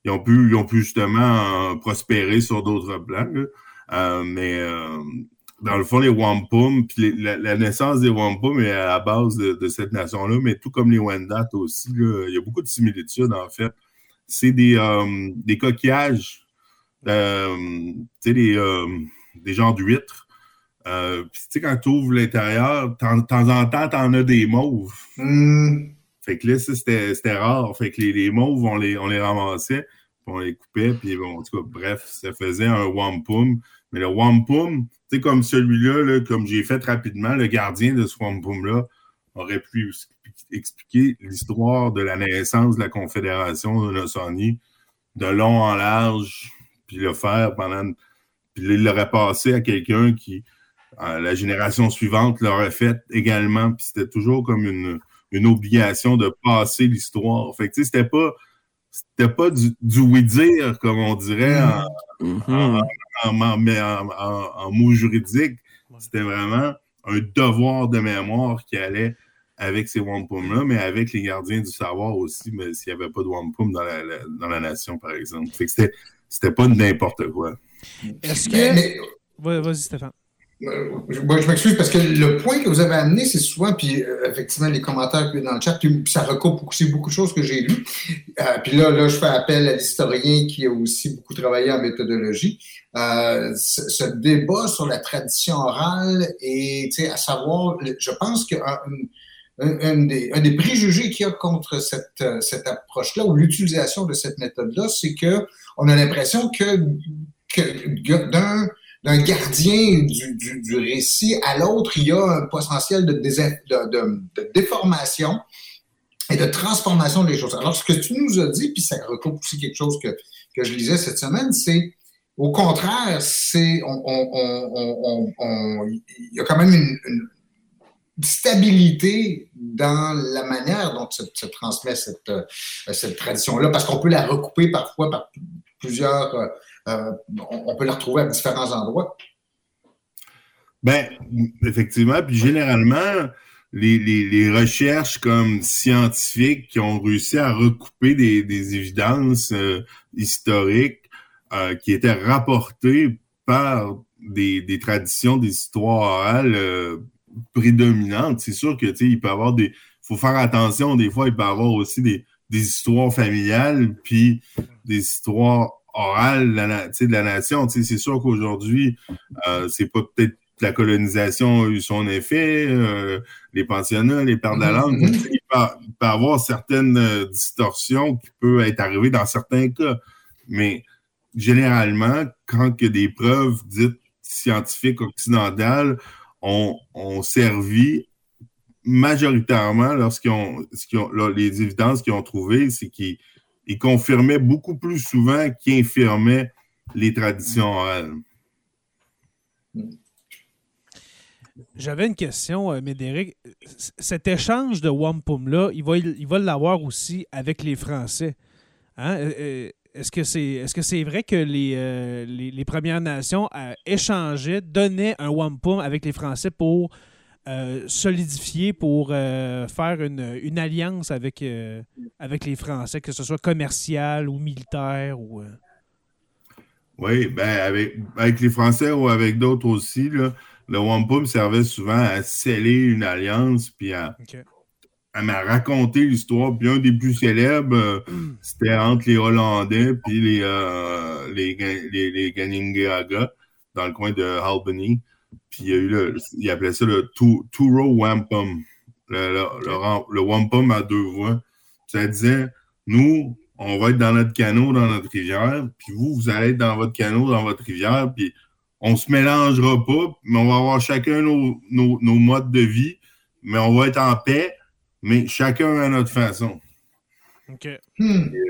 Ils ont pu, ils ont pu justement prospérer sur d'autres plans. Euh, mais euh, dans le fond, les Wampum, puis la, naissance des Wampum est à la base de, cette nation-là, mais tout comme les Wendat aussi, il y a beaucoup de similitudes en fait. C'est des, euh, des coquillages, des, des genres d'huîtres. puis tu sais, quand tu ouvres l'intérieur, de temps en temps, tu en as des mauves. Hmm. Fait que là, c'était rare. Fait que les, les mauves, on les, on les ramassait, puis on les coupait, puis bon, en tout cas, bref, ça faisait un wampum. Mais le wampum, tu sais, comme celui-là, comme j'ai fait rapidement, le gardien de ce wampum-là aurait pu expliquer l'histoire de la naissance de la Confédération de l'Océanie de long en large, puis le faire pendant. Puis il l'aurait passé à quelqu'un qui, la génération suivante, l'aurait fait également. Puis c'était toujours comme une, une obligation de passer l'histoire. Fait que, tu sais, c'était pas c'était pas du, du oui-dire, comme on dirait en, en, mots juridiques. C'était vraiment un devoir de mémoire qui allait avec ces wampum-là, mais avec les gardiens du savoir aussi, mais s'il n'y avait pas de wampum dans la, dans la nation, par exemple. Fait que c'était, c'était pas n'importe quoi. Est-ce que. Vas-y, Stéphane. Euh, je m'excuse parce que le point que vous avez amené, c'est souvent, puis euh, effectivement, les commentaires dans le chat, puis ça recoupe aussi beaucoup de choses que j'ai lues. Euh, puis là, là, je fais appel à l'historien qui a aussi beaucoup travaillé en méthodologie. ce, débat sur la tradition orale et, à savoir, je pense qu'un un, des, un des préjugés qu'il y a contre cette, cette approche-là ou l'utilisation de cette méthode-là, c'est que on a l'impression que, que d'un d'un gardien du, du, récit à l'autre, il y a un potentiel de, de, déformation et de transformation des choses. Alors, ce que tu nous as dit, puis ça recoupe aussi quelque chose que, que je lisais cette semaine, c'est au contraire, c'est on, on, il y a quand même une, stabilité dans la manière dont se, se transmet cette, euh, cette tradition-là, parce qu'on peut la recouper parfois par plusieurs euh, on, peut le retrouver à différents endroits. Ben, effectivement, puis généralement, les, recherches comme scientifiques qui ont réussi à recouper des, évidences euh, historiques euh, qui étaient rapportées par des, traditions, des histoires orales prédominantes. C'est sûr que il peut y avoir des. faut faire attention, des fois, il peut y avoir aussi des histoires familiales, puis des histoires orale de la nation. C'est sûr qu'aujourd'hui, euh, c'est pas peut-être la colonisation a eu son effet, euh, les pensionnats, les pères de la langue. Mm-hmm. Il, peut, y avoir certaines euh, distorsions qui peuvent être arrivées dans certains cas. Mais généralement, quand a des preuves dites scientifiques occidentales ont, ont servi majoritairement lorsqu'ils ont, les évidences qu'ils ont trouvées, c'est qu'ils il confirmait beaucoup plus souvent qu'il infirmait les traditions orales. J'avais une question, euh, Médéric. Cet échange de wampum-là, il va, il va l'avoir aussi avec les Français. Hein? Euh, euh, est-ce que c'est est -ce vrai que les, les, Premières Nations échangeaient, donnaient un wampum avec les Français pour euh, solidifier pour euh, faire une, alliance avec, euh, avec les Français, que ce soit commercial ou militaire ou. Oui, ben avec, avec les Français ou avec d'autres aussi, le wampum servait souvent à sceller une alliance puis à, m'a raconté l'histoire. Puis un des plus célèbres, c'était entre les Hollandais puis les, les, les, les, dans le coin de Albany. Puis il y a eu le, il appelait ça le two-row wampum. Le, le, le, wampum à deux voix. Ça disait, nous, on va être dans notre canot, dans notre rivière, puis vous, vous allez être dans votre canot, dans votre rivière, puis on se mélangera pas, mais on va avoir chacun nos, nos, nos modes de vie, mais on va être en paix, mais chacun à notre façon. OK.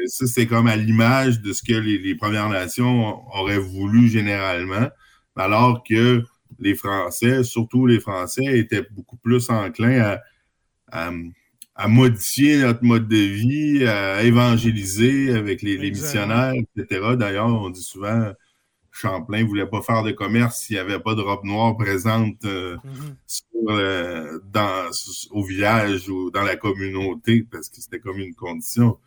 Ça, c'est comme à l'image de ce que les, les, Premières Nations auraient voulu généralement, alors que les Français, surtout les Français, étaient beaucoup plus enclins à, à, modifier notre mode de vie, à évangéliser avec les, missionnaires, etc. D'ailleurs, on dit souvent Champlain voulait pas faire de commerce s'il n'y avait pas de robe noire présente euh, mm-hmm. dans, au village ou dans la communauté, parce que c'était comme une condition.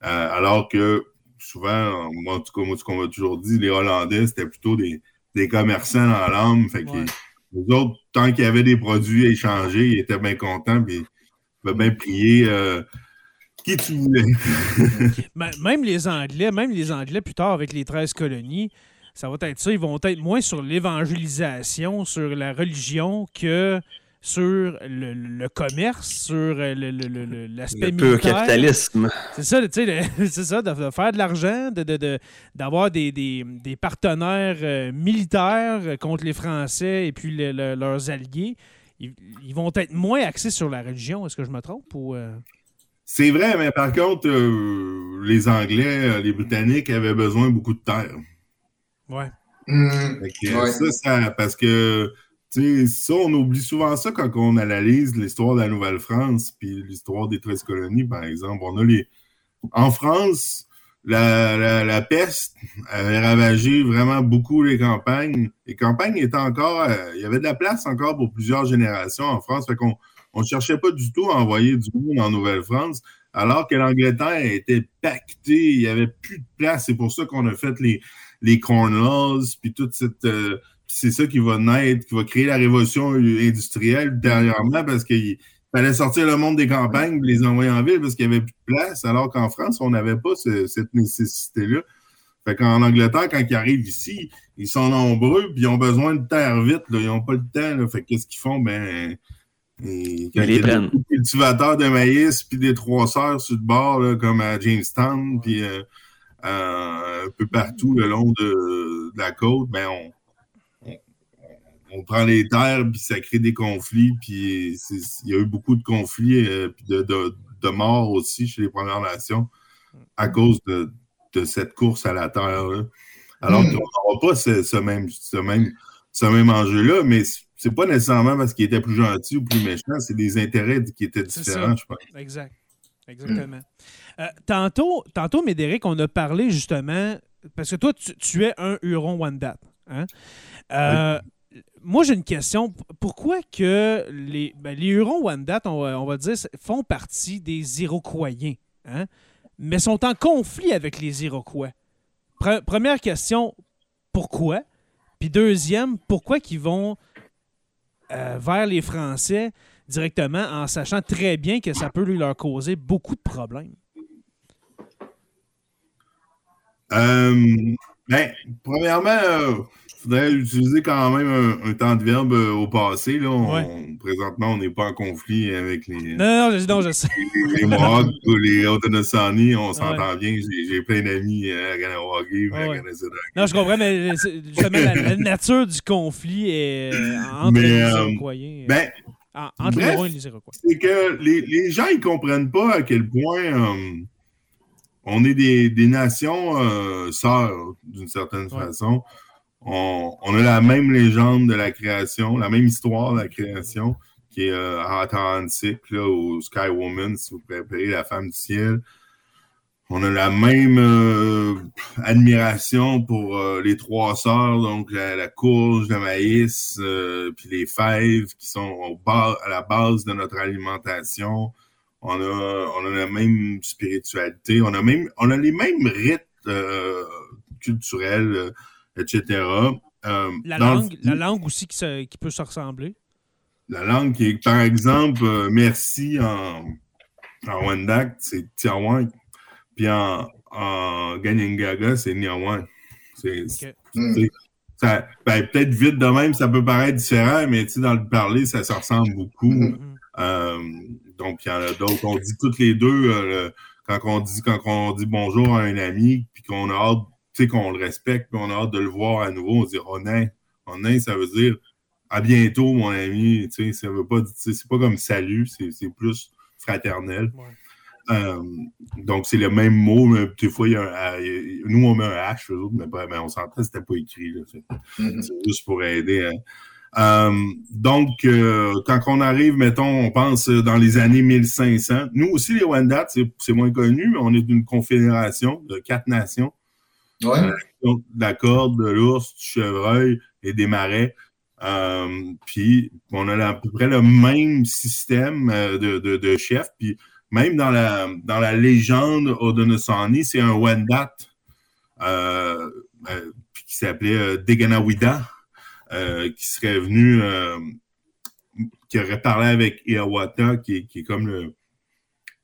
alors que souvent, en tout cas, moi, ce qu'on m'a toujours dit, les Hollandais, c'était plutôt des, des commerçants dans l'âme. Fait que les, autres, tant qu'il y avait des produits à échanger, ils étaient bien contents, puis ils bien prier euh, qui tu voulais. même les Anglais, même les Anglais, plus tard, avec les 13 colonies, ça va être ça. Ils vont être moins sur l'évangélisation, sur la religion que sur le, commerce, sur euh, l'aspect le, le capitalisme. C'est ça, tu sais, c'est ça, de, faire de l'argent, d'avoir de, des, des, partenaires euh, militaires contre les Français et puis leurs alliés. Ils, vont être moins axés sur la religion. Est-ce que je me trompe ou euh? C'est vrai, mais par contre, les Anglais, les Britanniques avaient besoin beaucoup de terre. Ouais. Mmh. Ça, ça, parce que ça, on oublie souvent ça quand on analyse l'histoire de la Nouvelle-France puis l'histoire des 13 colonies, par exemple. On a les... En France, la, peste avait ravagé vraiment beaucoup les campagnes. Les campagnes étaient encore... Euh, il y avait de la place encore pour plusieurs générations en France. Fait qu'on on ne cherchait pas du tout à envoyer du monde en Nouvelle-France, alors que l'Angleterre était pactée, il n'y avait plus de place. C'est pour ça qu'on a fait les, les Corn Laws, puis toute cette... Euh, c'est ça qui va naître, qui va créer la révolution industrielle derrièrement parce qu'il fallait sortir le monde des campagnes les envoyer en ville parce qu'il n'y avait plus de place, alors qu'en France, on n'avait pas cette nécessité-là. Fait qu'en Angleterre, quand ils arrivent ici, ils sont nombreux, puis ils ont besoin de terre vite, ils n'ont pas le temps. Fait qu'est-ce qu'ils font? Ben, ils les prennent. Des cultivateurs de maïs, puis des trois sœurs sur le bord, comme à Jamestown, puis euh, euh, un peu partout le long de, la côte, ben on, on prend les terres, puis ça crée des conflits, puis il y a eu beaucoup de conflits, euh, puis de, de, morts aussi chez les Premières Nations à cause de, cette course à la terre. Alors hmm. on n'aura pas ce, même, ce, même, ce même enjeu-là, mais c'est pas nécessairement parce qu'il était plus gentil ou plus méchant, c'est des intérêts qui étaient différents, je pense. Exact. Exactement. Euh, tantôt, tantôt, Médéric, on a parlé justement, parce que toi, tu, es un Huron-Wendat. Hein? Euh, moi, j'ai une question. Pourquoi que les, ben, Hurons-Wendat, on, on, va dire, font partie des Iroquois, hein? mais sont en conflit avec les Iroquois? première question, pourquoi? Puis deuxième, pourquoi qu'ils vont euh, vers les Français directement en sachant très bien que ça peut leur causer beaucoup de problèmes? Euh, ben, premièrement, euh, faudrait utiliser quand même un, temps de verbe euh, au passé. Là. Présentement, on n'est pas en conflit avec les. Non, non, non je sais. Les, Mohawks ou les Haudenosaunee, on s'entend bien. J'ai plein d'amis euh, à Ganawagi, à Non, je comprends, mais justement, la, nature du conflit est euh, entre les Iroquois. Ben, entre les et les Iroquois. C'est que les, les, gens, ils comprennent pas à quel point. on est des, des nations sœurs, d'une certaine façon on, a la même légende de la création, la même histoire de la création, qui est euh, authentique, là, au Sky Woman, si vous préférez, la femme du ciel. On a la même euh, admiration pour euh, les trois sœurs, donc la, courge, le maïs, puis les fèves qui sont à la base de notre alimentation. On a, on a la même spiritualité, on a même, on a les mêmes rites culturels etc. Euh, la, langue, la langue aussi qui, peut se ressembler. La langue qui est, par exemple, euh, merci en, en Wendak, c'est Tiawan. Puis en, en Ganingaga, c'est Niawan. C'est, ben, peut-être vite de même, ça peut paraître différent, mais dans le parler, ça se ressemble beaucoup. Mm-hmm. Euh, donc, il y en a d'autres. On dit toutes les deux, quand, on dit, quand on dit bonjour à un ami, puis qu'on a hâte qu'on le respecte, qu'on a hâte de le voir à nouveau. On dit onin. Onin, ça veut dire à bientôt, mon ami. Ça veut pas, c'est pas comme salut, c'est plus fraternel. Euh, donc, c'est le même mot, mais des fois, il y a un, nous, on met un H, eux autres, mais, mais on s'entend, c'était pas écrit. Mm-hmm. C'est juste pour aider. Hein. Euh, donc, euh, quand on arrive, mettons, on pense dans les années 1500, nous aussi, les Wendat, c'est moins connu, mais on est une confédération de quatre nations Ouais. de la corde, de l'ours, du chevreuil et des marais. Euh, puis on a à peu près le même système euh, de, de, de chef. Puis même dans la, dans la légende Odonosani, c'est un Wendat euh, euh, qui s'appelait euh, Deganawida, euh, qui serait venu, euh, qui aurait parlé avec Iawata, qui, est- comme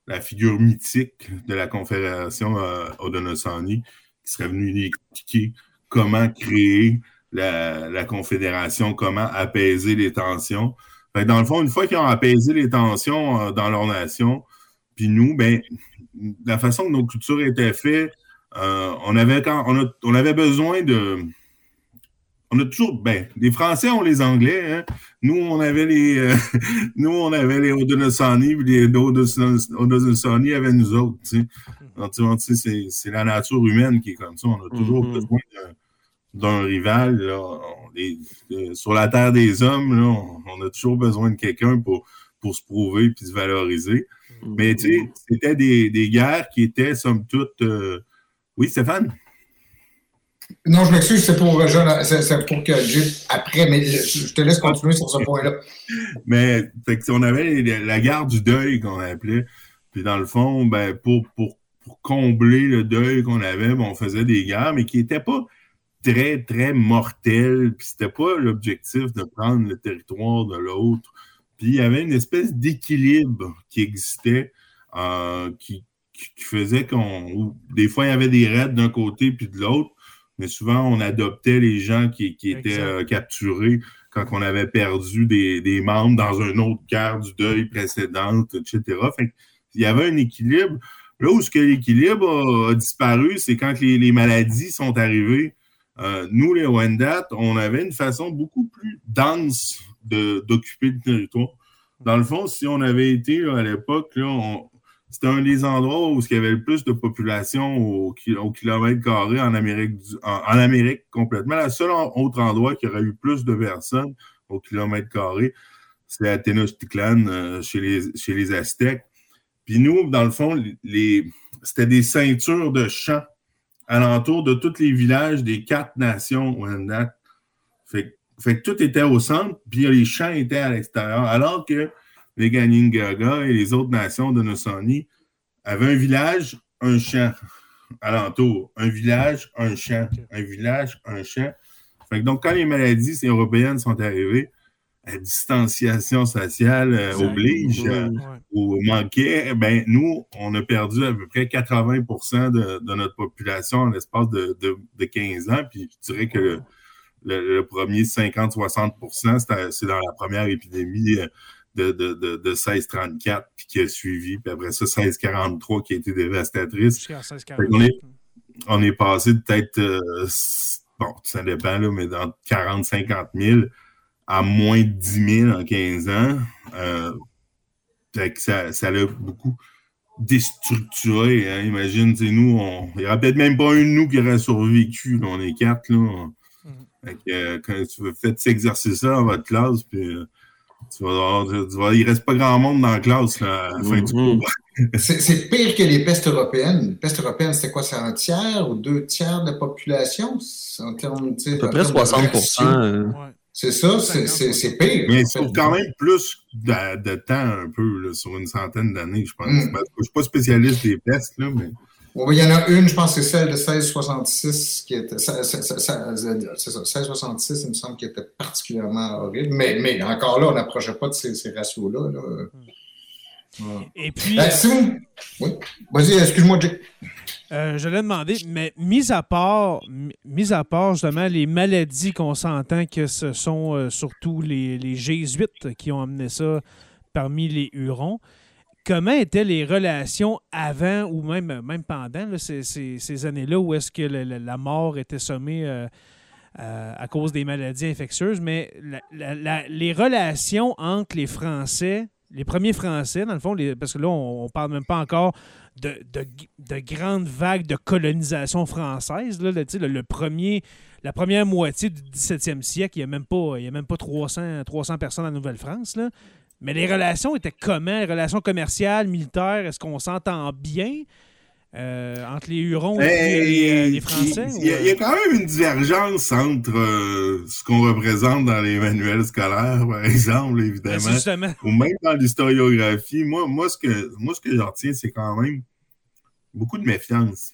la figure mythique de la Confédération euh, Odonosani, qui serait venu expliquer comment créer la, Confédération, comment apaiser les tensions. Que dans le fond, une fois qu'ils ont apaisé les tensions euh, dans leur nation, puis nous, ben, la façon que nos cultures étaient faites, euh, on, avait quand, on avait besoin de. On a toujours. Ben, les Français ont les Anglais. Hein? Nous, on avait les. euh, nous, on avait les Haudenosaunee, puis les Haudenosaunee avaient nous autres. tu sais. C'est- c'est la nature humaine qui est comme ça. On a toujours Mhm. besoin d'un- rival. là. On euh, sur la terre des hommes, là, on, on a toujours besoin de quelqu'un pour, pour se prouver puis se valoriser. Mais tu sais, c'était des, des guerres qui étaient, somme toute. euh, Oui, Stéphane? Non, je m'excuse, c'est pour, pour que Jay, après, mais je te laisse continuer sur ce point-là. Mais fait que on avait la guerre du deuil qu'on appelait. Puis dans le fond, ben, pour, pour, pour combler le deuil qu'on avait, ben, on faisait des guerres, mais qui n'étaient pas très, très mortelles. Puis c'était pas l'objectif de prendre le territoire de l'autre. Puis il y avait une espèce d'équilibre qui existait, euh, qui, qui faisait qu'on. Des fois, il y avait des raids d'un côté puis de l'autre, mais souvent, on adoptait les gens qui, qui étaient euh, capturés quand on avait perdu des, des membres dans une autre guerre du deuil précédente, etc. Fait il y avait un équilibre. Là où ce que l'équilibre a, a disparu, c'est quand les, les maladies sont arrivées. Euh, nous, les Wendat, on avait une façon beaucoup plus dense de- d'occuper le territoire. Dans le fond, si on avait été là, à l'époque, là, on- c'était un des endroits où il y avait le plus de population au, ki- au kilomètre carré en Amérique, en, Amérique complètement. Le seul autre endroit qui aurait eu plus de personnes au kilomètre carré, c'est à Tenochtitlan, euh, chez, les, chez les Aztèques. Puis nous, dans le fond, les, c'était des ceintures de champs alentour de tous les villages des quatre nations Wendat. Fait que tout était au centre, puis les champs étaient à l'extérieur. Alors que les Ganingaga et les autres nations de Nosani avaient un village, un champ alentour. Un village, un champ. Un village, un champ. Fait que donc, quand les maladies européennes sont arrivées, la distanciation sociale euh, oblige. euh. Ouais. ou manquait, eh ben, nous, on a perdu à peu près 80 de, de notre population en l'espace de, de, de 15 ans. Puis je dirais que le, le- le premier 50-60 c'était- c'est dans la première épidémie euh, de, de, de, de 1634 puis qui a suivi. Puis après ça, 1643 qui a été dévastatrice. Jusqu'à 16 Fait qu'on est- On est passé de peut-être, euh, bon, ça dépend, là, mais dans 40-50 000 à moins de 10 000 en 15 ans. Euh, fait que ça, ça l'a beaucoup déstructuré. Hein. Imagine, nous, on- il n'y aurait peut-être même pas un de nous qui aurait survécu. là. on est quatre. Là. Fait que, euh, quand tu veux faire cet exercice-là dans votre classe, puis tu vas voir, tu vas- il reste pas grand monde dans la classe là, à la fin du Mhm. cours. C'est c'est pire que les pestes européennes. Les pestes européennes, c'était quoi? C'est un tiers ou deux tiers de la population? C'est En termes, À peu près termes de 60 version. euh, Ouais. C'est ça, c'est- c'est c'est pire. Mais fait. quand même plus de, de temps un peu, là, sur une centaine d'années, je pense. Mm. Je ne suis pas spécialiste des pestes, là, mais Bon, il y en a une, je pense que c'est celle de 1666 qui était. C'est ça, 1666, il me semble, qui était particulièrement horrible. Mais, mais encore là, on n'approchait pas de ces, ces ratios-là. là. Ouais. Et puis, Euh, si vous- Oui. Vas-y, excuse-moi, Jay. euh, je l'ai demandé, mais mis à part, mis à part justement les maladies qu'on s'entend que ce sont euh, surtout les, les Jésuites qui ont amené ça parmi les Hurons, comment étaient les relations avant ou même, même pendant ces, années-là où est-ce que la mort était sommée euh, euh, à cause des maladies infectieuses, mais les relations entre les Français, les premiers Français, dans le fond, parce que là, on, on parle même pas encore de, de, de grandes vagues de colonisation française. Le, premier, la première moitié du 17e siècle, il n'y a même pas, a même pas 300, 300 personnes en Nouvelle-France. Mais les relations étaient comment? Les relations commerciales, militaires, est-ce qu'on s'entend bien? euh, entre les Hurons et ben, les, Français? Il y, a, quand même une divergence entre ce qu'on représente dans les manuels scolaires, par exemple, évidemment. ou même dans l'historiographie. Moi, moi, ce que, moi, ce que j'en retiens, c'est quand même beaucoup de méfiance.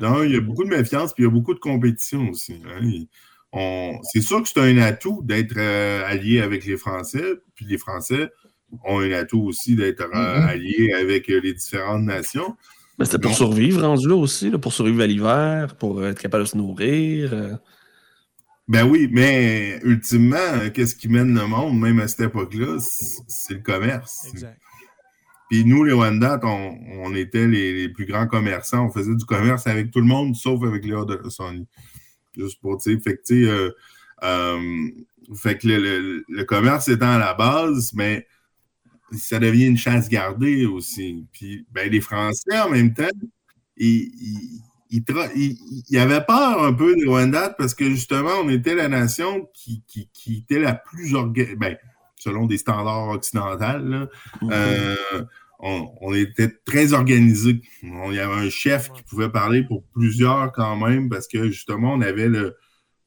Non, il y a beaucoup de méfiance, puis il y a beaucoup de compétition aussi. Hein. C'est sûr que c'est un atout d'être euh, allié avec les Français, puis les Français ont un atout aussi d'être euh, mm-hmm. alliés avec euh, les différentes nations. Mais c'est pour survivre rendu là aussi, pour survivre à l'hiver, pour être capable de se nourrir. Ben oui, mais ultimement, qu'est-ce qui mène le monde, même à cette époque-là, c'est le commerce. Exact. Puis nous, les Wendat, on, était les, plus grands commerçants. On faisait du commerce avec tout le monde, sauf avec les de Sony. Juste pour, tu sais, fait que, euh, euh, fait que le, commerce étant à la base, mais ça devient une chasse gardée aussi. Puis, ben, les Français, en même temps, ils, ils, peur un peu des Wendat parce que, justement, on était la nation qui, qui, était la plus organisée. Ben, selon des standards occidentaux. Mhm. Euh, on, était très organisé. Il y avait un chef qui pouvait parler pour plusieurs quand même parce que justement, on avait le,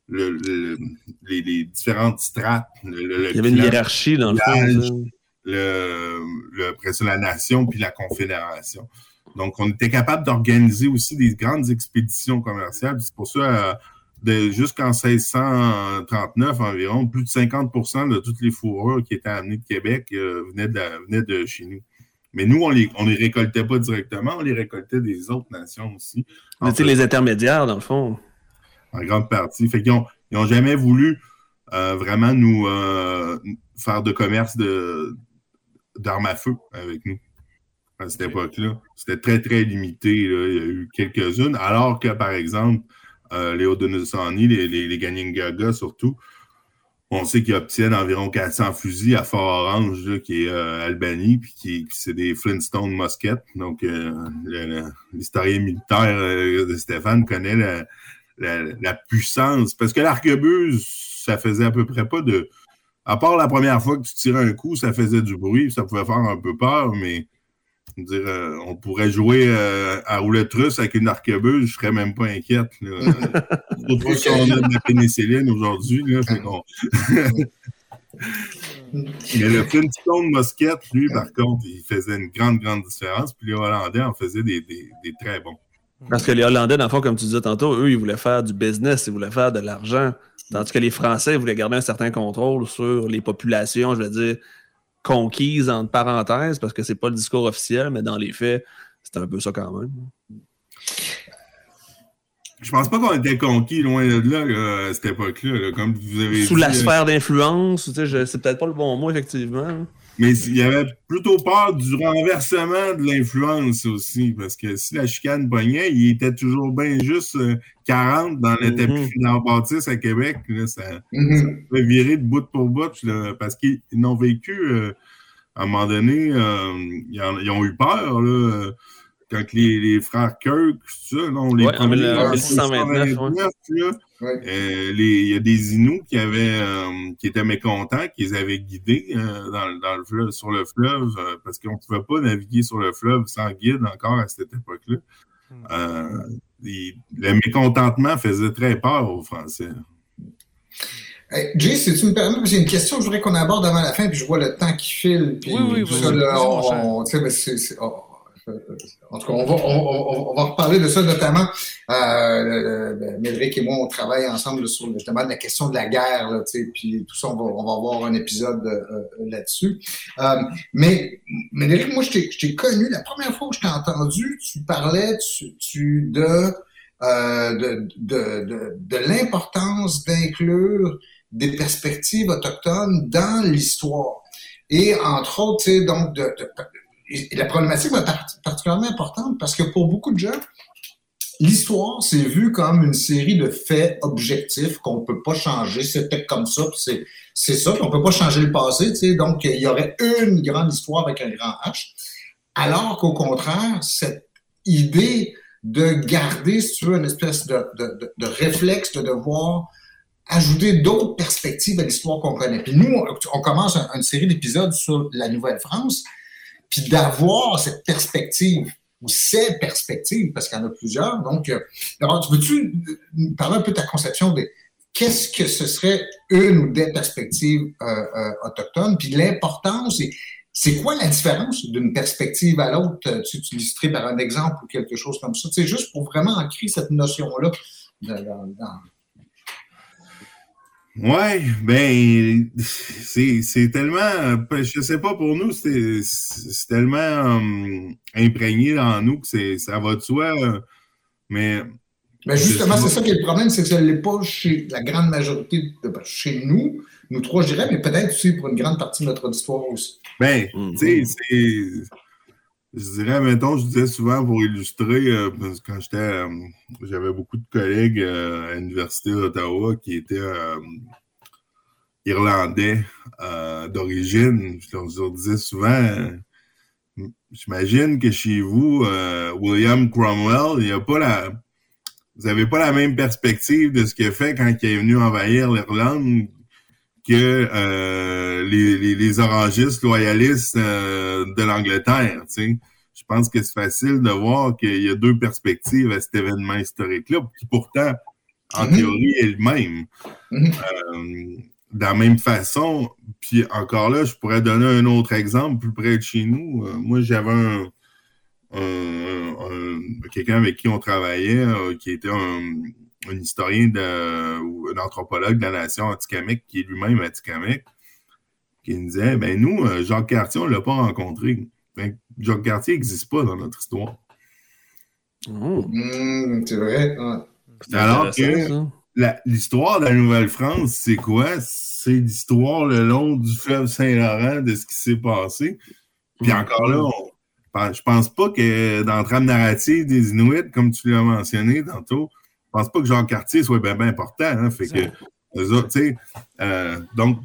les, différentes strates. il y avait une hiérarchie dans le fond. Le, après la nation puis la confédération. Donc, on était capable d'organiser aussi des grandes expéditions commerciales. C'est pour ça, jusqu'en 1639 environ, plus de 50% de toutes les fourrures qui étaient amenées de Québec euh, venaient, de, de, chez nous. Mais nous, on les, on les récoltait pas directement, on les récoltait des autres nations aussi. Mais tu les intermédiaires, dans le fond. En grande partie. Fait qu'ils n'ont jamais voulu euh, vraiment nous euh, faire de commerce d'armes à feu avec nous à cette époque-là. C'était très, très limité. Il y a eu quelques-unes, alors que, par exemple, euh, les Haudenosaunee, les, les, les Gaga surtout. On sait qu'ils obtiennent environ 400 fusils à Fort Orange, qui est euh, Albanie, puis qui, c'est des Flintstone muskets. Donc, euh, l'historien militaire euh, de Stéphane connaît la, la, la puissance. Parce que l'arquebuse, ça faisait à peu près pas de... À part la première fois que tu tirais un coup, ça faisait du bruit, ça pouvait faire un peu peur, mais Dire, euh, on pourrait jouer euh, à roulette russe avec une arquebeuse, je serais même pas inquiète. Surtout si on a de la pénicilline aujourd'hui. Mais le Flintstone Mosquette, lui, par contre, il faisait une grande, grande différence. Puis les Hollandais en faisaient des, très bons. Parce que les Hollandais, dans le fond, comme tu disais tantôt, eux, ils voulaient faire du business, ils voulaient faire de l'argent. Tandis que les Français ils voulaient garder un certain contrôle sur les populations, je veux dire, conquise entre parenthèses parce que c'est pas le discours officiel, mais dans les faits, c'est un peu ça quand même. Je pense pas qu'on était conquis loin de là, à cette époque-là, comme vous avez Sous la sphère d'influence, c'est peut-être pas le bon mot, effectivement. Mais il y avait plutôt peur du renversement de l'influence aussi, parce que si la chicane pognait, il était toujours bien juste 40 euh, dans le tapis Baptiste à Québec. Là, ça, mm virer de bout pour bout, parce qu'ils n'ont vécu, euh, à un moment donné, euh, ils, ont eu peur. Là, quand les, les, frères Kirk, ça, on les ouais, en 1629, euh, il y a des Inuits qui avaient euh, qui étaient mécontents, qu'ils avaient guidés euh, dans, dans, le fleuve, sur le fleuve, parce qu'on ne pouvait pas naviguer sur le fleuve sans guide encore à cette époque-là. Hmm. le mécontentement faisait très peur aux Français. Hey, Jay, si tu me permets, j'ai une question que je voudrais qu'on aborde avant la fin, puis je vois le temps qui file. Puis oui, oui, tout ça, là, on, en tout cas, on va, on, va reparler de ça notamment. Euh, Médric et moi, on travaille ensemble sur justement la question de la guerre, là, puis tout ça, on va, on va avoir un épisode euh, là-dessus. Euh, mais Médric, moi, je t'ai connu, la première fois que je t'ai entendu, tu parlais tu, de, euh, de, de, de, l'importance d'inclure des perspectives autochtones dans l'histoire. Et entre autres, tu donc, de, de et la problématique être particulièrement importante parce que pour beaucoup de gens, l'histoire, c'est vu comme une série de faits objectifs qu'on ne peut pas changer. C'était comme ça, c'est, c'est ça, on ne peut pas changer le passé. Donc, il y aurait une grande histoire avec un grand H. Alors qu'au contraire, cette idée de garder, si tu veux, une espèce de, réflexe de devoir ajouter d'autres perspectives à l'histoire qu'on connaît. Puis nous, on, commence une série d'épisodes sur la Nouvelle-France puis d'avoir cette perspective ou ces perspectives, parce qu'il y en a plusieurs. Donc, euh, alors, veux-tu parler un peu de ta conception de qu'est-ce que ce serait une ou des perspectives euh, euh, autochtones, puis l'importance c'est quoi la différence d'une perspective à l'autre? Tu, tu par un exemple ou quelque chose comme ça. C'est juste pour vraiment ancrer cette notion-là dans, Ouais, ben, c'est tellement, ben, je sais pas, pour nous, c'est tellement hum, imprégné dans nous que ça va de soi, mais. Ben justement, c'est ça qui est le problème, c'est que ça ne l'est pas chez la grande majorité, de, ben, chez nous, nous trois, je dirais, mais peut-être aussi pour une grande partie de notre auditoire aussi. Ben, tu sais, c'est je dirais, mettons, je disais souvent pour illustrer, euh, parce que quand j'étais, euh, j'avais beaucoup de collègues euh, à l'Université d'Ottawa qui étaient irlandais d'origine. Je leur, disais souvent, j'imagine que chez vous, William Cromwell, il n'y a pas la, vous n'avez pas la même perspective de ce qu'il a fait quand il est venu envahir l'Irlande que euh, les, les, orangistes loyalistes euh, de l'Angleterre. Je pense que c'est facile de voir qu'il y a deux perspectives à cet événement historique-là, qui pourtant, en mm-hmm. théorie, est le même. Mm-hmm. Euh, de la même façon, puis encore là, je pourrais donner un autre exemple plus près de chez nous. moi, j'avais un, quelqu'un avec qui on travaillait qui était un, un historien de, ou un anthropologue de la nation Atikamekw, qui est lui-même Atikamekw, qui nous disait ben nous, euh, Jacques Cartier, on ne l'a pas rencontré. Jacques Cartier n'existe pas dans notre histoire. Oh. Mmh, c'est vrai. Alors que l'histoire de la Nouvelle-France, c'est quoi? C'est l'histoire le long du fleuve Saint-Laurent de ce qui s'est passé. Puis mmh. encore là, on, je pense pas que dans la trame narrative des Inuits, comme tu l'as mentionné tantôt, pense pas que Jean Cartier soit bien, important. Hein, fait que, euh, donc,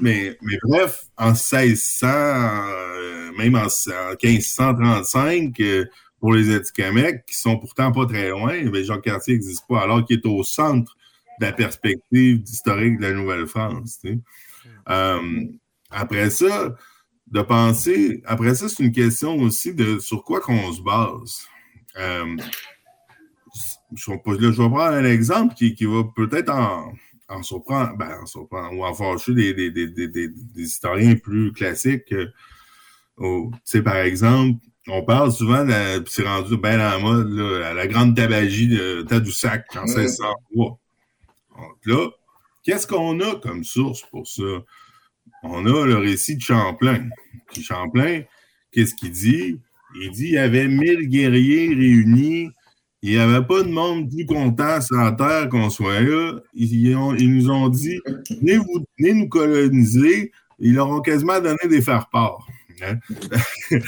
mais, mais bref, en 1600, euh, même en, 1535, euh, pour les Atikamekw, qui sont pourtant pas très loin, ben Jean Cartier n'existe pas, alors qu'il est au centre de la perspective historique de la Nouvelle-France. après ça, de penser, après ça, c'est une question aussi de sur quoi qu'on se base je, vais prendre un exemple qui, va peut-être en, surprendre, ben, en ou en fâcher des, historiens plus classiques. C'est par exemple, on parle souvent, de c'est rendu bien la mode, la grande tabagie de Tadoussac en 1603. Donc là, qu'est-ce qu'on a comme source pour ça? On a le récit de Champlain. Champlain, qu'est-ce qu'il dit? Il dit qu'il y avait mille guerriers réunis il n'y avait pas de monde plus content sur la Terre qu'on soit là. Ils, nous ont dit venez, nous coloniser. Ils leur ont quasiment donné des faire-part. Hein.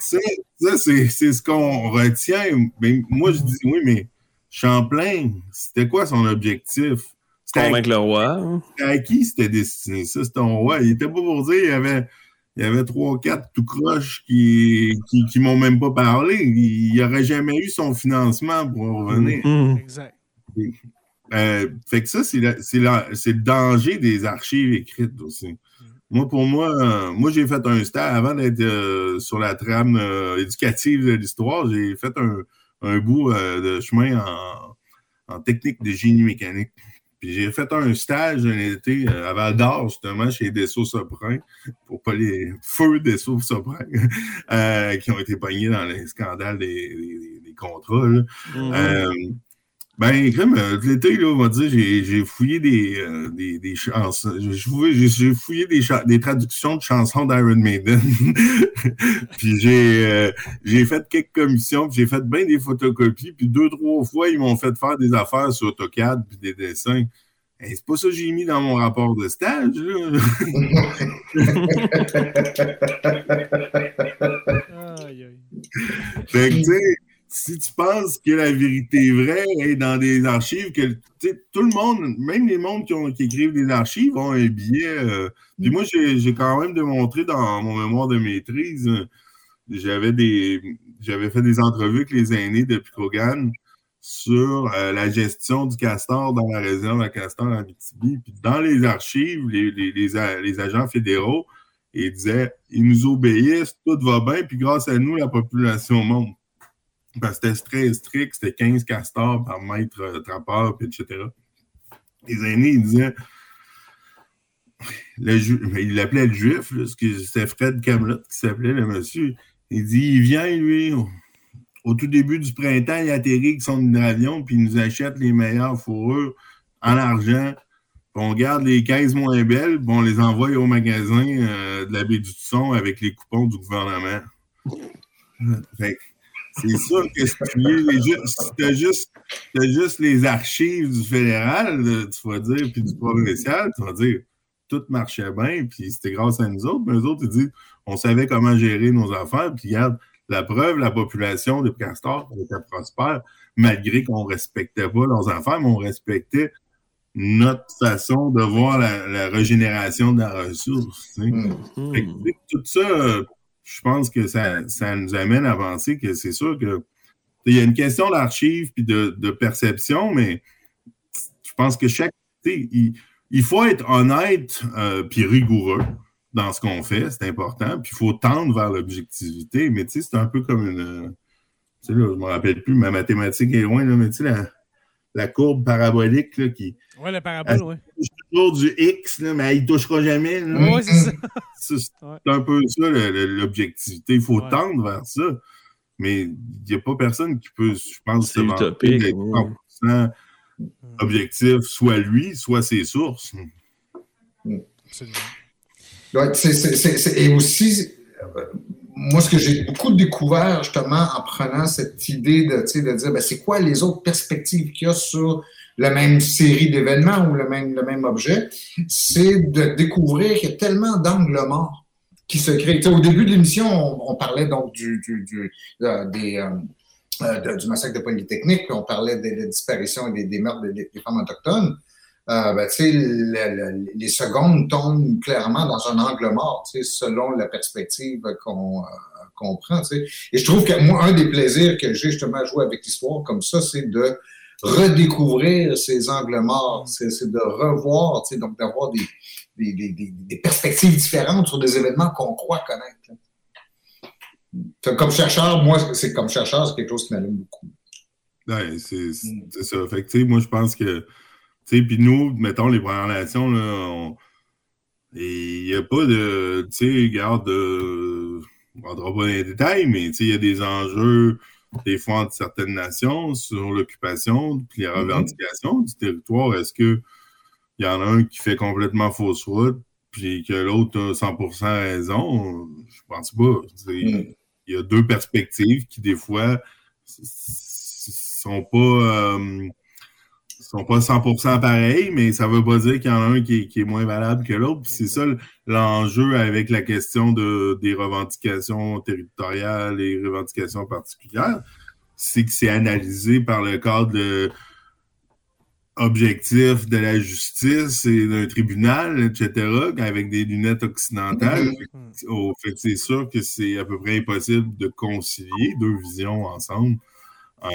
ça, c'est, ce qu'on retient. Mais moi, je dis oui, mais Champlain, c'était quoi son objectif? Convaincre le roi. Hein? À qui c'était destiné? Ça, c'était un roi. Il était pas pour dire il y avait il y avait trois, quatre tout croches qui, qui, m'ont même pas parlé. Il n'aurait jamais eu son financement pour revenir. Mm-hmm. Exact. Euh, fait que ça, c'est le danger des archives écrites aussi. Mm-hmm. Moi, pour moi, moi, j'ai fait un stage avant d'être euh, sur la trame euh, éducative de l'histoire. J'ai fait un, bout de chemin en, en, technique de génie mécanique. Puis j'ai fait un stage un été euh, à Val d'Or, justement, chez Dessau Soprin, pour pas les feux Dessau Soprin, euh, qui ont été pognés dans les scandales des, des, contrats. Là. Mm-hmm. euh, ben, crème, euh, l'été, là, on va dire, j'ai fouillé des, euh, des, des chansons. J'ai fouillé des, des traductions de chansons d'Iron Maiden. puis j'ai euh, j'ai fait quelques commissions, puis j'ai fait bien des photocopies. Puis deux, trois fois, ils m'ont fait faire des affaires sur AutoCAD puis des dessins. c'est pas ça que j'ai mis dans mon rapport de stage, là. aïe, aïe. Fait que, tu sais, si tu penses que la vérité est vraie est dans des archives, que tout le monde, même les mondes qui, ont, qui écrivent des archives, ont un billet. Euh, puis moi, j'ai quand même démontré dans mon mémoire de maîtrise, euh, j'avais des j'avais fait des entrevues avec les aînés de Picogan sur euh, la gestion du castor dans la réserve à castor en Abitibi. Puis dans les archives, les, les, les agents fédéraux, ils disaient ils nous obéissent, tout va bien, puis grâce à nous, la population monte. Que c'était très strict, c'était 15 castors par mètre euh, trappeur, etc. Les aînés, ils disaient. Mais il l'appelait le juif, c'était Fred Camelot qui s'appelait le monsieur. Il dit il vient, lui, au, tout début du printemps, il atterrit avec son hydravion, puis il nous achète les meilleures fourrures en argent. On garde les 15 moins belles, puis on les envoie au magasin euh, de la baie du Tusson avec les coupons du gouvernement. Fait c'est sûr que si tu si juste, t'as juste les archives du fédéral, là, tu vas dire, puis du provincial, tu vas dire tout marchait bien, puis c'était grâce à nous autres. Mais eux autres, ils disent on savait comment gérer nos affaires, puis regarde, la preuve, la population de castors était prospère, malgré qu'on ne respectait pas leurs affaires, mais on respectait notre façon de voir la, la régénération de la ressource. tu sais. Hmm. Que, tout ça, euh, je pense que ça, ça nous amène à penser que c'est sûr que il y a une question d'archives puis de, de perception, mais je pense que chaque. Il, il faut être honnête euh, puis rigoureux dans ce qu'on fait, c'est important. Puis il faut tendre vers l'objectivité, mais c'est un peu comme une. là, je ne me rappelle plus, ma mathématique est loin, là, mais tu sais, la courbe parabolique là, qui Ouais, la parabole, ouais. touche toujours du X, là, mais elle ne touchera jamais. c'est ça. Ça, C'est Ouais. un peu ça, l'objectivité. Il faut Ouais. tendre vers ça. Mais il n'y a pas personne qui peut, je pense, se utopique, d'être ouais. 100% objectif, soit lui, soit ses sources. Absolument. C'est- c'est- et aussi, euh, moi, ce que j'ai beaucoup découvert justement en prenant cette idée de, de dire, ben, c'est quoi les autres perspectives qu'il y a sur la même série d'événements ou le même, le même objet, c'est de découvrir qu'il y a tellement d'angles morts qui se créent. Au début de l'émission, on, parlait donc du, du, du- euh, euh, euh, du massacre de Polytechnique, puis on parlait des, des disparitions et des, des meurtres des femmes autochtones. Euh, ben, le- le- les secondes tombent clairement dans un angle mort, selon la perspective qu'on euh, prend. Et je trouve que moi, un des plaisirs que j'ai justement à jouer avec l'histoire comme ça, c'est de redécouvrir ces angles morts, c'est c'est de revoir, donc d'avoir des, des, des- des- des perspectives différentes sur des événements qu'on croit connaître. là. Comme chercheur, moi, c'est comme chercheur, c'est quelque chose qui m'allume beaucoup. Ouais, c'est Mm. ça. Fait que, moi, je pense que, puis nous, mettons, les Premières Nations, là, on- il n'y a pas de, tu sais, garde, euh, on ne rentrera pas dans les détails, mais, tu sais, il y a des enjeux, des fois, entre certaines nations sur l'occupation, puis les revendications du territoire. Est-ce que il y en a un qui fait complètement fausse route, puis que l'autre a 100% raison? Je pense pas. Mm. il y a deux perspectives qui, des fois, sont pas, euh, sont pas 100% pareils, mais ça veut pas dire qu'il y en a un qui est, qui est moins valable que l'autre. C'est ça l'enjeu avec la question de, des revendications territoriales et revendications particulières, c'est que c'est analysé par le cadre de- objectif de la justice et d'un tribunal, etc., avec des lunettes occidentales. Mhm. Au fait, c'est sûr que c'est à peu près impossible de concilier deux visions ensemble. Euh,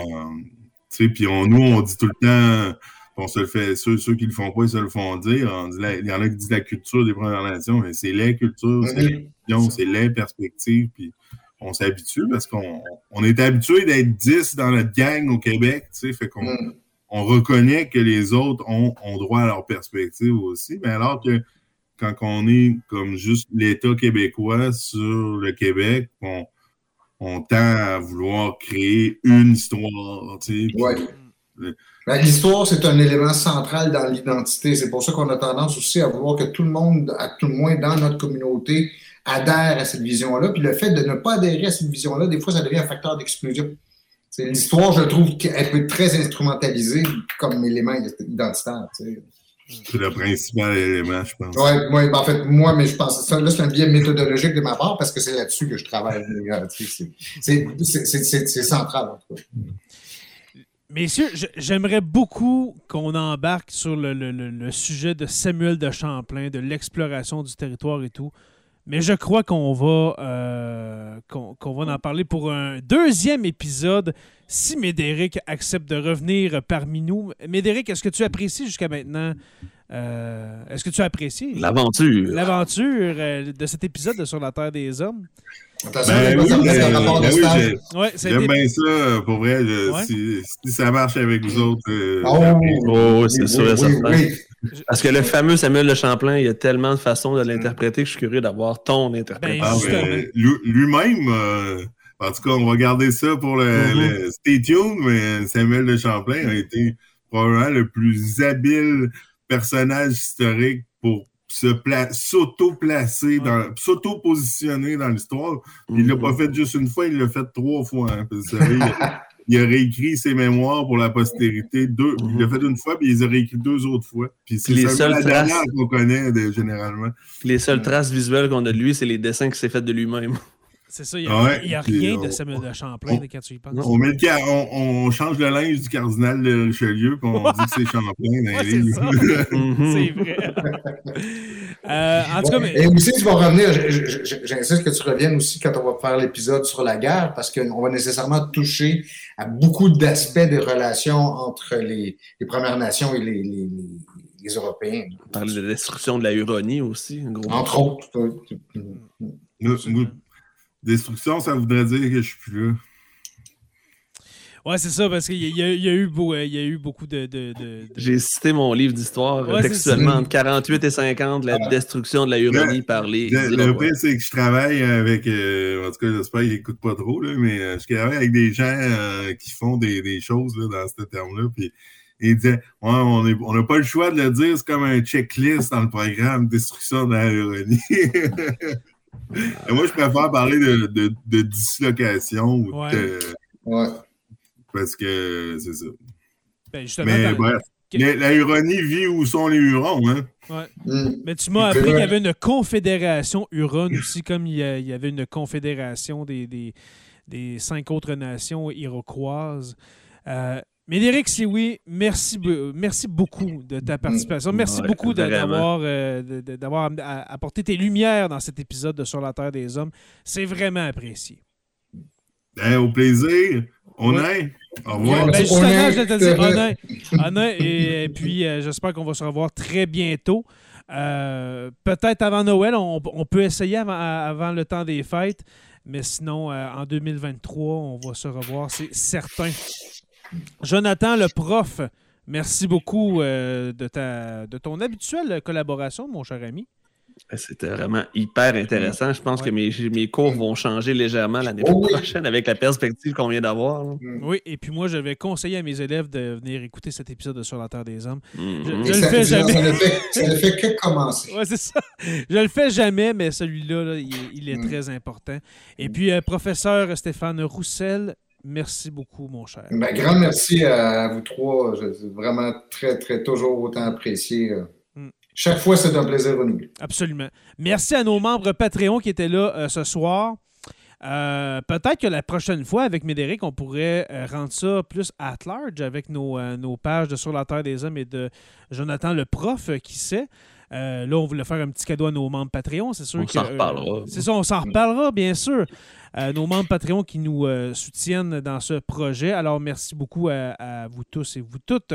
puis on, nous, on dit tout le temps, on se le fait, ceux, ceux qui le font pas, ils se le font dire. Il y en a qui disent la culture des Premières Nations, mais c'est les cultures, c'est les Mhm. visions, c'est les perspectives, puis on s'habitue parce qu'on on est habitué d'être 10 dans notre gang au Québec, tu sais, fait qu'on Mm. on reconnaît que les autres ont, ont droit à leur perspective aussi, mais alors que quand on est comme juste l'État québécois sur le Québec, on, on tend à vouloir créer une histoire. tu sais, puis- Ouais. Ben, L'histoire, c'est un élément central dans l'identité. C'est pour ça qu'on a tendance aussi à vouloir que tout le monde, à tout le moins dans notre communauté, adhère à cette vision-là. Puis le fait de ne pas adhérer à cette vision-là, des fois, ça devient un facteur d'exclusion. L'histoire, je trouve qu'elle peut être très instrumentalisée comme élément identitaire. tu sais. C'est le principal élément, je pense. Ouais, ouais, ben, en fait, moi, mais je pense que ça, là, c'est un biais méthodologique de ma part parce que c'est là-dessus que je travaille. C'est- central, en tout cas. Messieurs, j'aimerais beaucoup qu'on embarque sur le, le- le- le sujet de Samuel de Champlain, de l'exploration du territoire et tout. Mais je crois qu'on va, euh, qu'on qu'on va en parler pour un deuxième épisode si Médéric accepte de revenir parmi nous. Médéric, est-ce que tu apprécies jusqu'à maintenant euh, Est-ce que tu apprécies? L'aventure. l'aventure euh, de cet épisode de Sur la Terre des Hommes Attention, Ben oui, ben, ben oui, Ouais, j'aime bien ça, pour vrai. je- Ouais. si, si ça marche avec vous autres, euh, Oh. Oh, oui, c'est oui, sûr et oui, certain. oui. Parce que le fameux Samuel de Champlain, il y a tellement de façons de l'interpréter que je suis curieux d'avoir ton interprétation. Ben, Ah, mais lui- lui-même, euh, en tout cas, on va garder ça pour le, Mhm. le Stay tuned, mais Samuel de Champlain a été probablement le plus habile personnage historique pour pla- s'auto-placer, s'auto-positionner dans l'histoire. Il l'a Mhm. pas fait juste une fois, il l'a fait trois fois. hein, parce que, vous savez, il, a, il a réécrit ses mémoires pour la postérité. Deux, Il l'a fait une fois, puis il les a réécrit deux autres fois. Puis c'est la traces- dernière qu'on connaît de- généralement. Les seules traces visuelles qu'on a de lui, c'est les dessins qu'il s'est fait de lui-même. C'est ça, il n'y a, Ouais, il y a rien on- de Samuel de Champlain on- quand tu y penses. On, met le on, on change le linge du cardinal de Richelieu, puis on dit que c'est Champlain dans les livres. Mhm. C'est vrai. Euh, en tout cas, mais- Et aussi, tu vas revenir, j'insiste que tu reviennes aussi quand on va faire l'épisode sur la guerre, parce qu'on va nécessairement toucher à beaucoup d'aspects des relations entre les, les Premières Nations et les, les- les- les Européens. Parler de destruction de la Huronie aussi. gros Entre autres. Nous- nous- Destruction, ça voudrait dire que je suis plus là. Ouais, c'est ça, parce qu'il y, y a- il y a eu beau- il y a eu beaucoup de. de- de- de- J'ai cité mon livre d'histoire Ouais, textuellement entre 48 et 50, la destruction de la Huronie par les Le, le pire, c'est que je travaille avec, euh, en tout cas, j'espère qu'ils n'écoutent pas trop, là, mais euh, je travaille avec des gens euh, qui font des, des choses là, dans ce terme-là. Puis ils disaient, ouais, on n'a pas le choix de le dire, c'est comme un checklist dans le programme Destruction de la Huronie. Et moi, je préfère parler de, de, de dislocation ou Ouais. de- Ouais. parce que c'est ça. ben, justement, Mais bref. La Huronie vit où sont les Hurons, hein? Mm. Mais tu m'as appris qu'il y avait une confédération Huron aussi, comme il y, a- il y avait une confédération des, des, des cinq autres nations iroquoises. Euh, Médéric merci, be- merci beaucoup de ta participation. Merci Ouais, beaucoup d'avoir euh, apporté tes lumières dans cet épisode de Sur la Terre des Hommes. C'est vraiment apprécié. Ben, au plaisir. On est. Au revoir. Ben, justement, je vais te dire honnête. Honnête, et, et puis, euh, j'espère qu'on va se revoir très bientôt. Euh, Peut-être avant Noël, on, on peut essayer avant, avant le temps des fêtes, mais sinon, euh, en 2023, on va se revoir, c'est certain. Jonathan, le prof, merci beaucoup euh, de, ta, de ton habituelle collaboration, mon cher ami. C'était vraiment hyper intéressant. Je pense Ouais. que mes, mes cours vont changer légèrement l'année Oh oui. prochaine avec la perspective qu'on vient d'avoir. là. Oui, et puis moi, je vais conseiller à mes élèves de venir écouter cet épisode de Sur la Terre des Hommes. Mhm. Je- Et je le fais jamais. Ça ne fait, ne que commencer. Ouais, c'est ça. Je le fais jamais, mais celui-là, là, il, est- il est Mm. très important. Et puis, euh, professeur Stéphane Roussel, merci beaucoup, mon cher. Ben, grand merci à vous trois. Vraiment très, très, toujours autant apprécié. euh. Mm. Chaque fois, c'est un plaisir renouvelé. Absolument. Merci à nos membres Patreon qui étaient là euh, ce soir. Euh, Peut-être que la prochaine fois, avec Médéric, on pourrait euh, rendre ça plus at large avec nos, euh, nos pages de Sur la Terre des Hommes et de Jonathan le prof, euh, qui sait. Euh, là, on voulait faire un petit cadeau à nos membres Patreon. C'est sûr On s'en euh, reparlera. c'est ça, on s'en reparlera, bien sûr. Euh, nos membres Patreon qui nous euh, soutiennent dans ce projet. Alors, merci beaucoup à, à vous tous et vous toutes.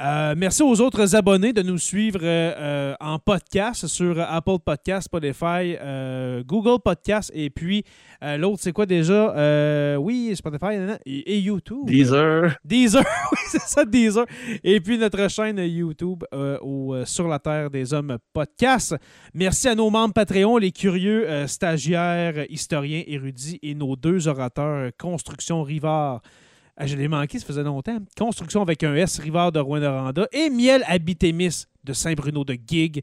Euh, merci aux autres abonnés de nous suivre euh, en podcast sur Apple Podcast, Spotify, Google Podcast et puis l'autre, c'est quoi déjà? Oui, Spotify et, et YouTube. Deezer. Deezer, oui, c'est ça, Deezer. Et puis notre chaîne YouTube au, Sur la Terre des Hommes podcast. Merci à nos membres Patreon, les curieux stagiaires, historiens, érudits et nos deux orateurs Construction Rivard. Ah, je l'ai manqué, ça faisait longtemps. Construction avec un S, Rivard de Rouen-Noranda et Miel Habitémis de Saint-Bruno de Gig.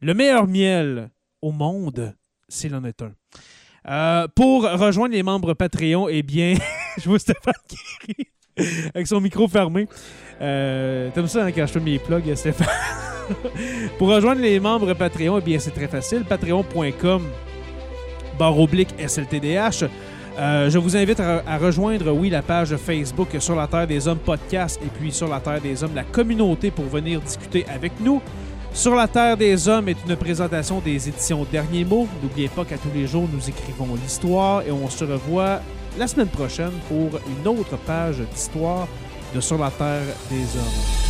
Le meilleur miel au monde, s'il en est un. Euh, pour rejoindre les membres Patreon, eh bien, je vois Stéphane qui avec son micro fermé. Euh, T'aimes ça hein, quand je fais mes plugs, Stéphane? pour rejoindre les membres Patreon, eh bien, c'est très facile. Patreon.com barre oblique SLTDH. Euh, je vous invite à, à rejoindre, oui, la page Facebook sur la Terre des Hommes podcast et puis sur la Terre des Hommes, la communauté pour venir discuter avec nous. Sur la Terre des Hommes est une présentation des éditions Derniers Mots. N'oubliez pas qu'à tous les jours, nous écrivons l'histoire et on se revoit la semaine prochaine pour une autre page d'histoire de Sur la Terre des Hommes.